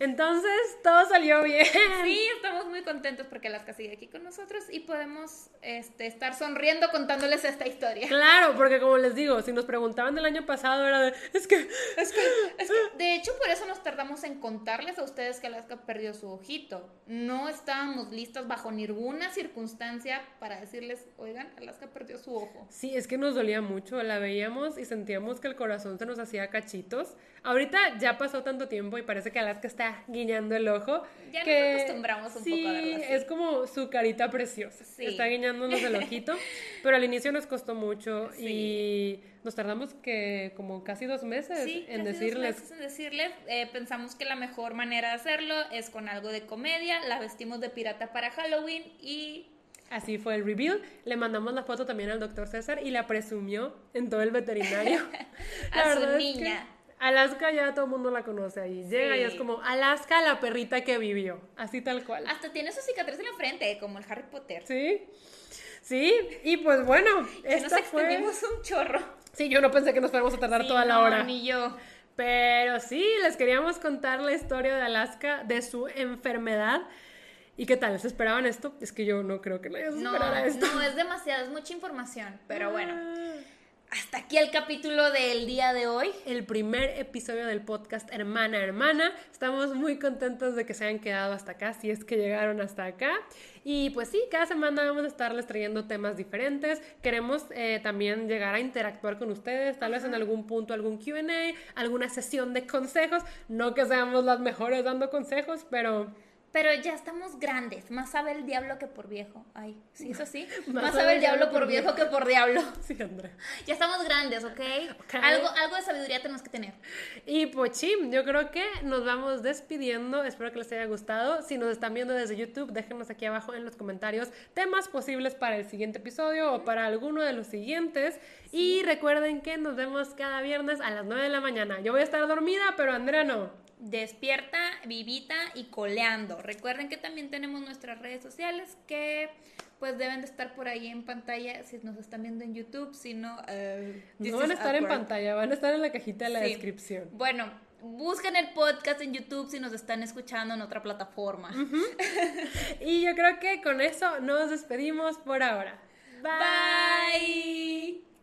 Entonces, todo salió bien. Sí, estamos muy contentos porque Alaska sigue aquí con nosotros y podemos este, estar sonriendo contándoles esta historia. Claro, porque como les digo, si nos preguntaban del año pasado, era de, es que, es que, es que, [laughs] de hecho, por eso nos tardamos en contarles a ustedes que Alaska perdió su ojito. No estábamos listos bajo ninguna circunstancia para decirles, oigan, Alaska perdió su ojo. Sí, es que nos dolía mucho, la veíamos y sentíamos que el corazón se nos hacía cachitos. Ahorita ya pasó tanto tiempo y parece que Alaska está guiñando el ojo. Ya que, nos acostumbramos un poco a verlo es como su carita preciosa. Está guiñándonos el ojito. [laughs] pero al inicio nos costó mucho y nos tardamos que como casi dos meses en decirles. Dos meses en decirles. Eh, pensamos que la mejor manera de hacerlo es con algo de comedia. La vestimos de pirata para Halloween y Así fue el reveal. Le mandamos la foto también al doctor César y la presumió en todo el veterinario. [laughs] [laughs] a su niña. Alaska ya todo el mundo la conoce ahí. Llega y es como Alaska, la perrita que vivió. Así tal cual. Hasta tiene su cicatriz en la frente, como el Harry Potter. Sí. Sí, y pues bueno, esta nos fue... un chorro. Sí, yo no pensé que nos fuéramos a tardar toda la hora. Ni yo. Pero sí, les queríamos contar la historia de Alaska, de su enfermedad. ¿Y qué tal? ¿Se esperaban esto? Es que yo no creo que nadie se no, esperara esto. No, es demasiado, es mucha información. Pero bueno. Hasta aquí el capítulo del día de hoy. El primer episodio del podcast Hermana Hermana. Estamos muy contentos de que se hayan quedado hasta acá, si es que llegaron hasta acá. Y pues sí, cada semana vamos a estarles trayendo temas diferentes. Queremos eh, también llegar a interactuar con ustedes, tal vez en algún punto algún QA, alguna sesión de consejos. No que seamos las mejores dando consejos, pero pero ya estamos grandes. Más sabe el diablo que por viejo. Ay, sí, eso sí. [laughs] Más, sabe el diablo por viejo que por diablo. [laughs] Sí, Andrea. Ya estamos grandes, ¿ok? Algo, algo de sabiduría tenemos que tener. Y pues sí, yo creo que nos vamos despidiendo. Espero que les haya gustado. Si nos están viendo desde YouTube, déjenos aquí abajo en los comentarios temas posibles para el siguiente episodio o para alguno de los siguientes. Y recuerden que nos vemos cada viernes a las 9 de la mañana. Yo voy a estar dormida, pero Andrea no despierta, vivita y coleando. Recuerden que también tenemos nuestras redes sociales que pues deben de estar por ahí en pantalla si nos están viendo en YouTube, si no... Uh, no van a estar en pantalla, van a estar en la cajita de la descripción. Bueno, busquen el podcast en YouTube si nos están escuchando en otra plataforma. [laughs] y yo creo que con eso nos despedimos por ahora. Bye.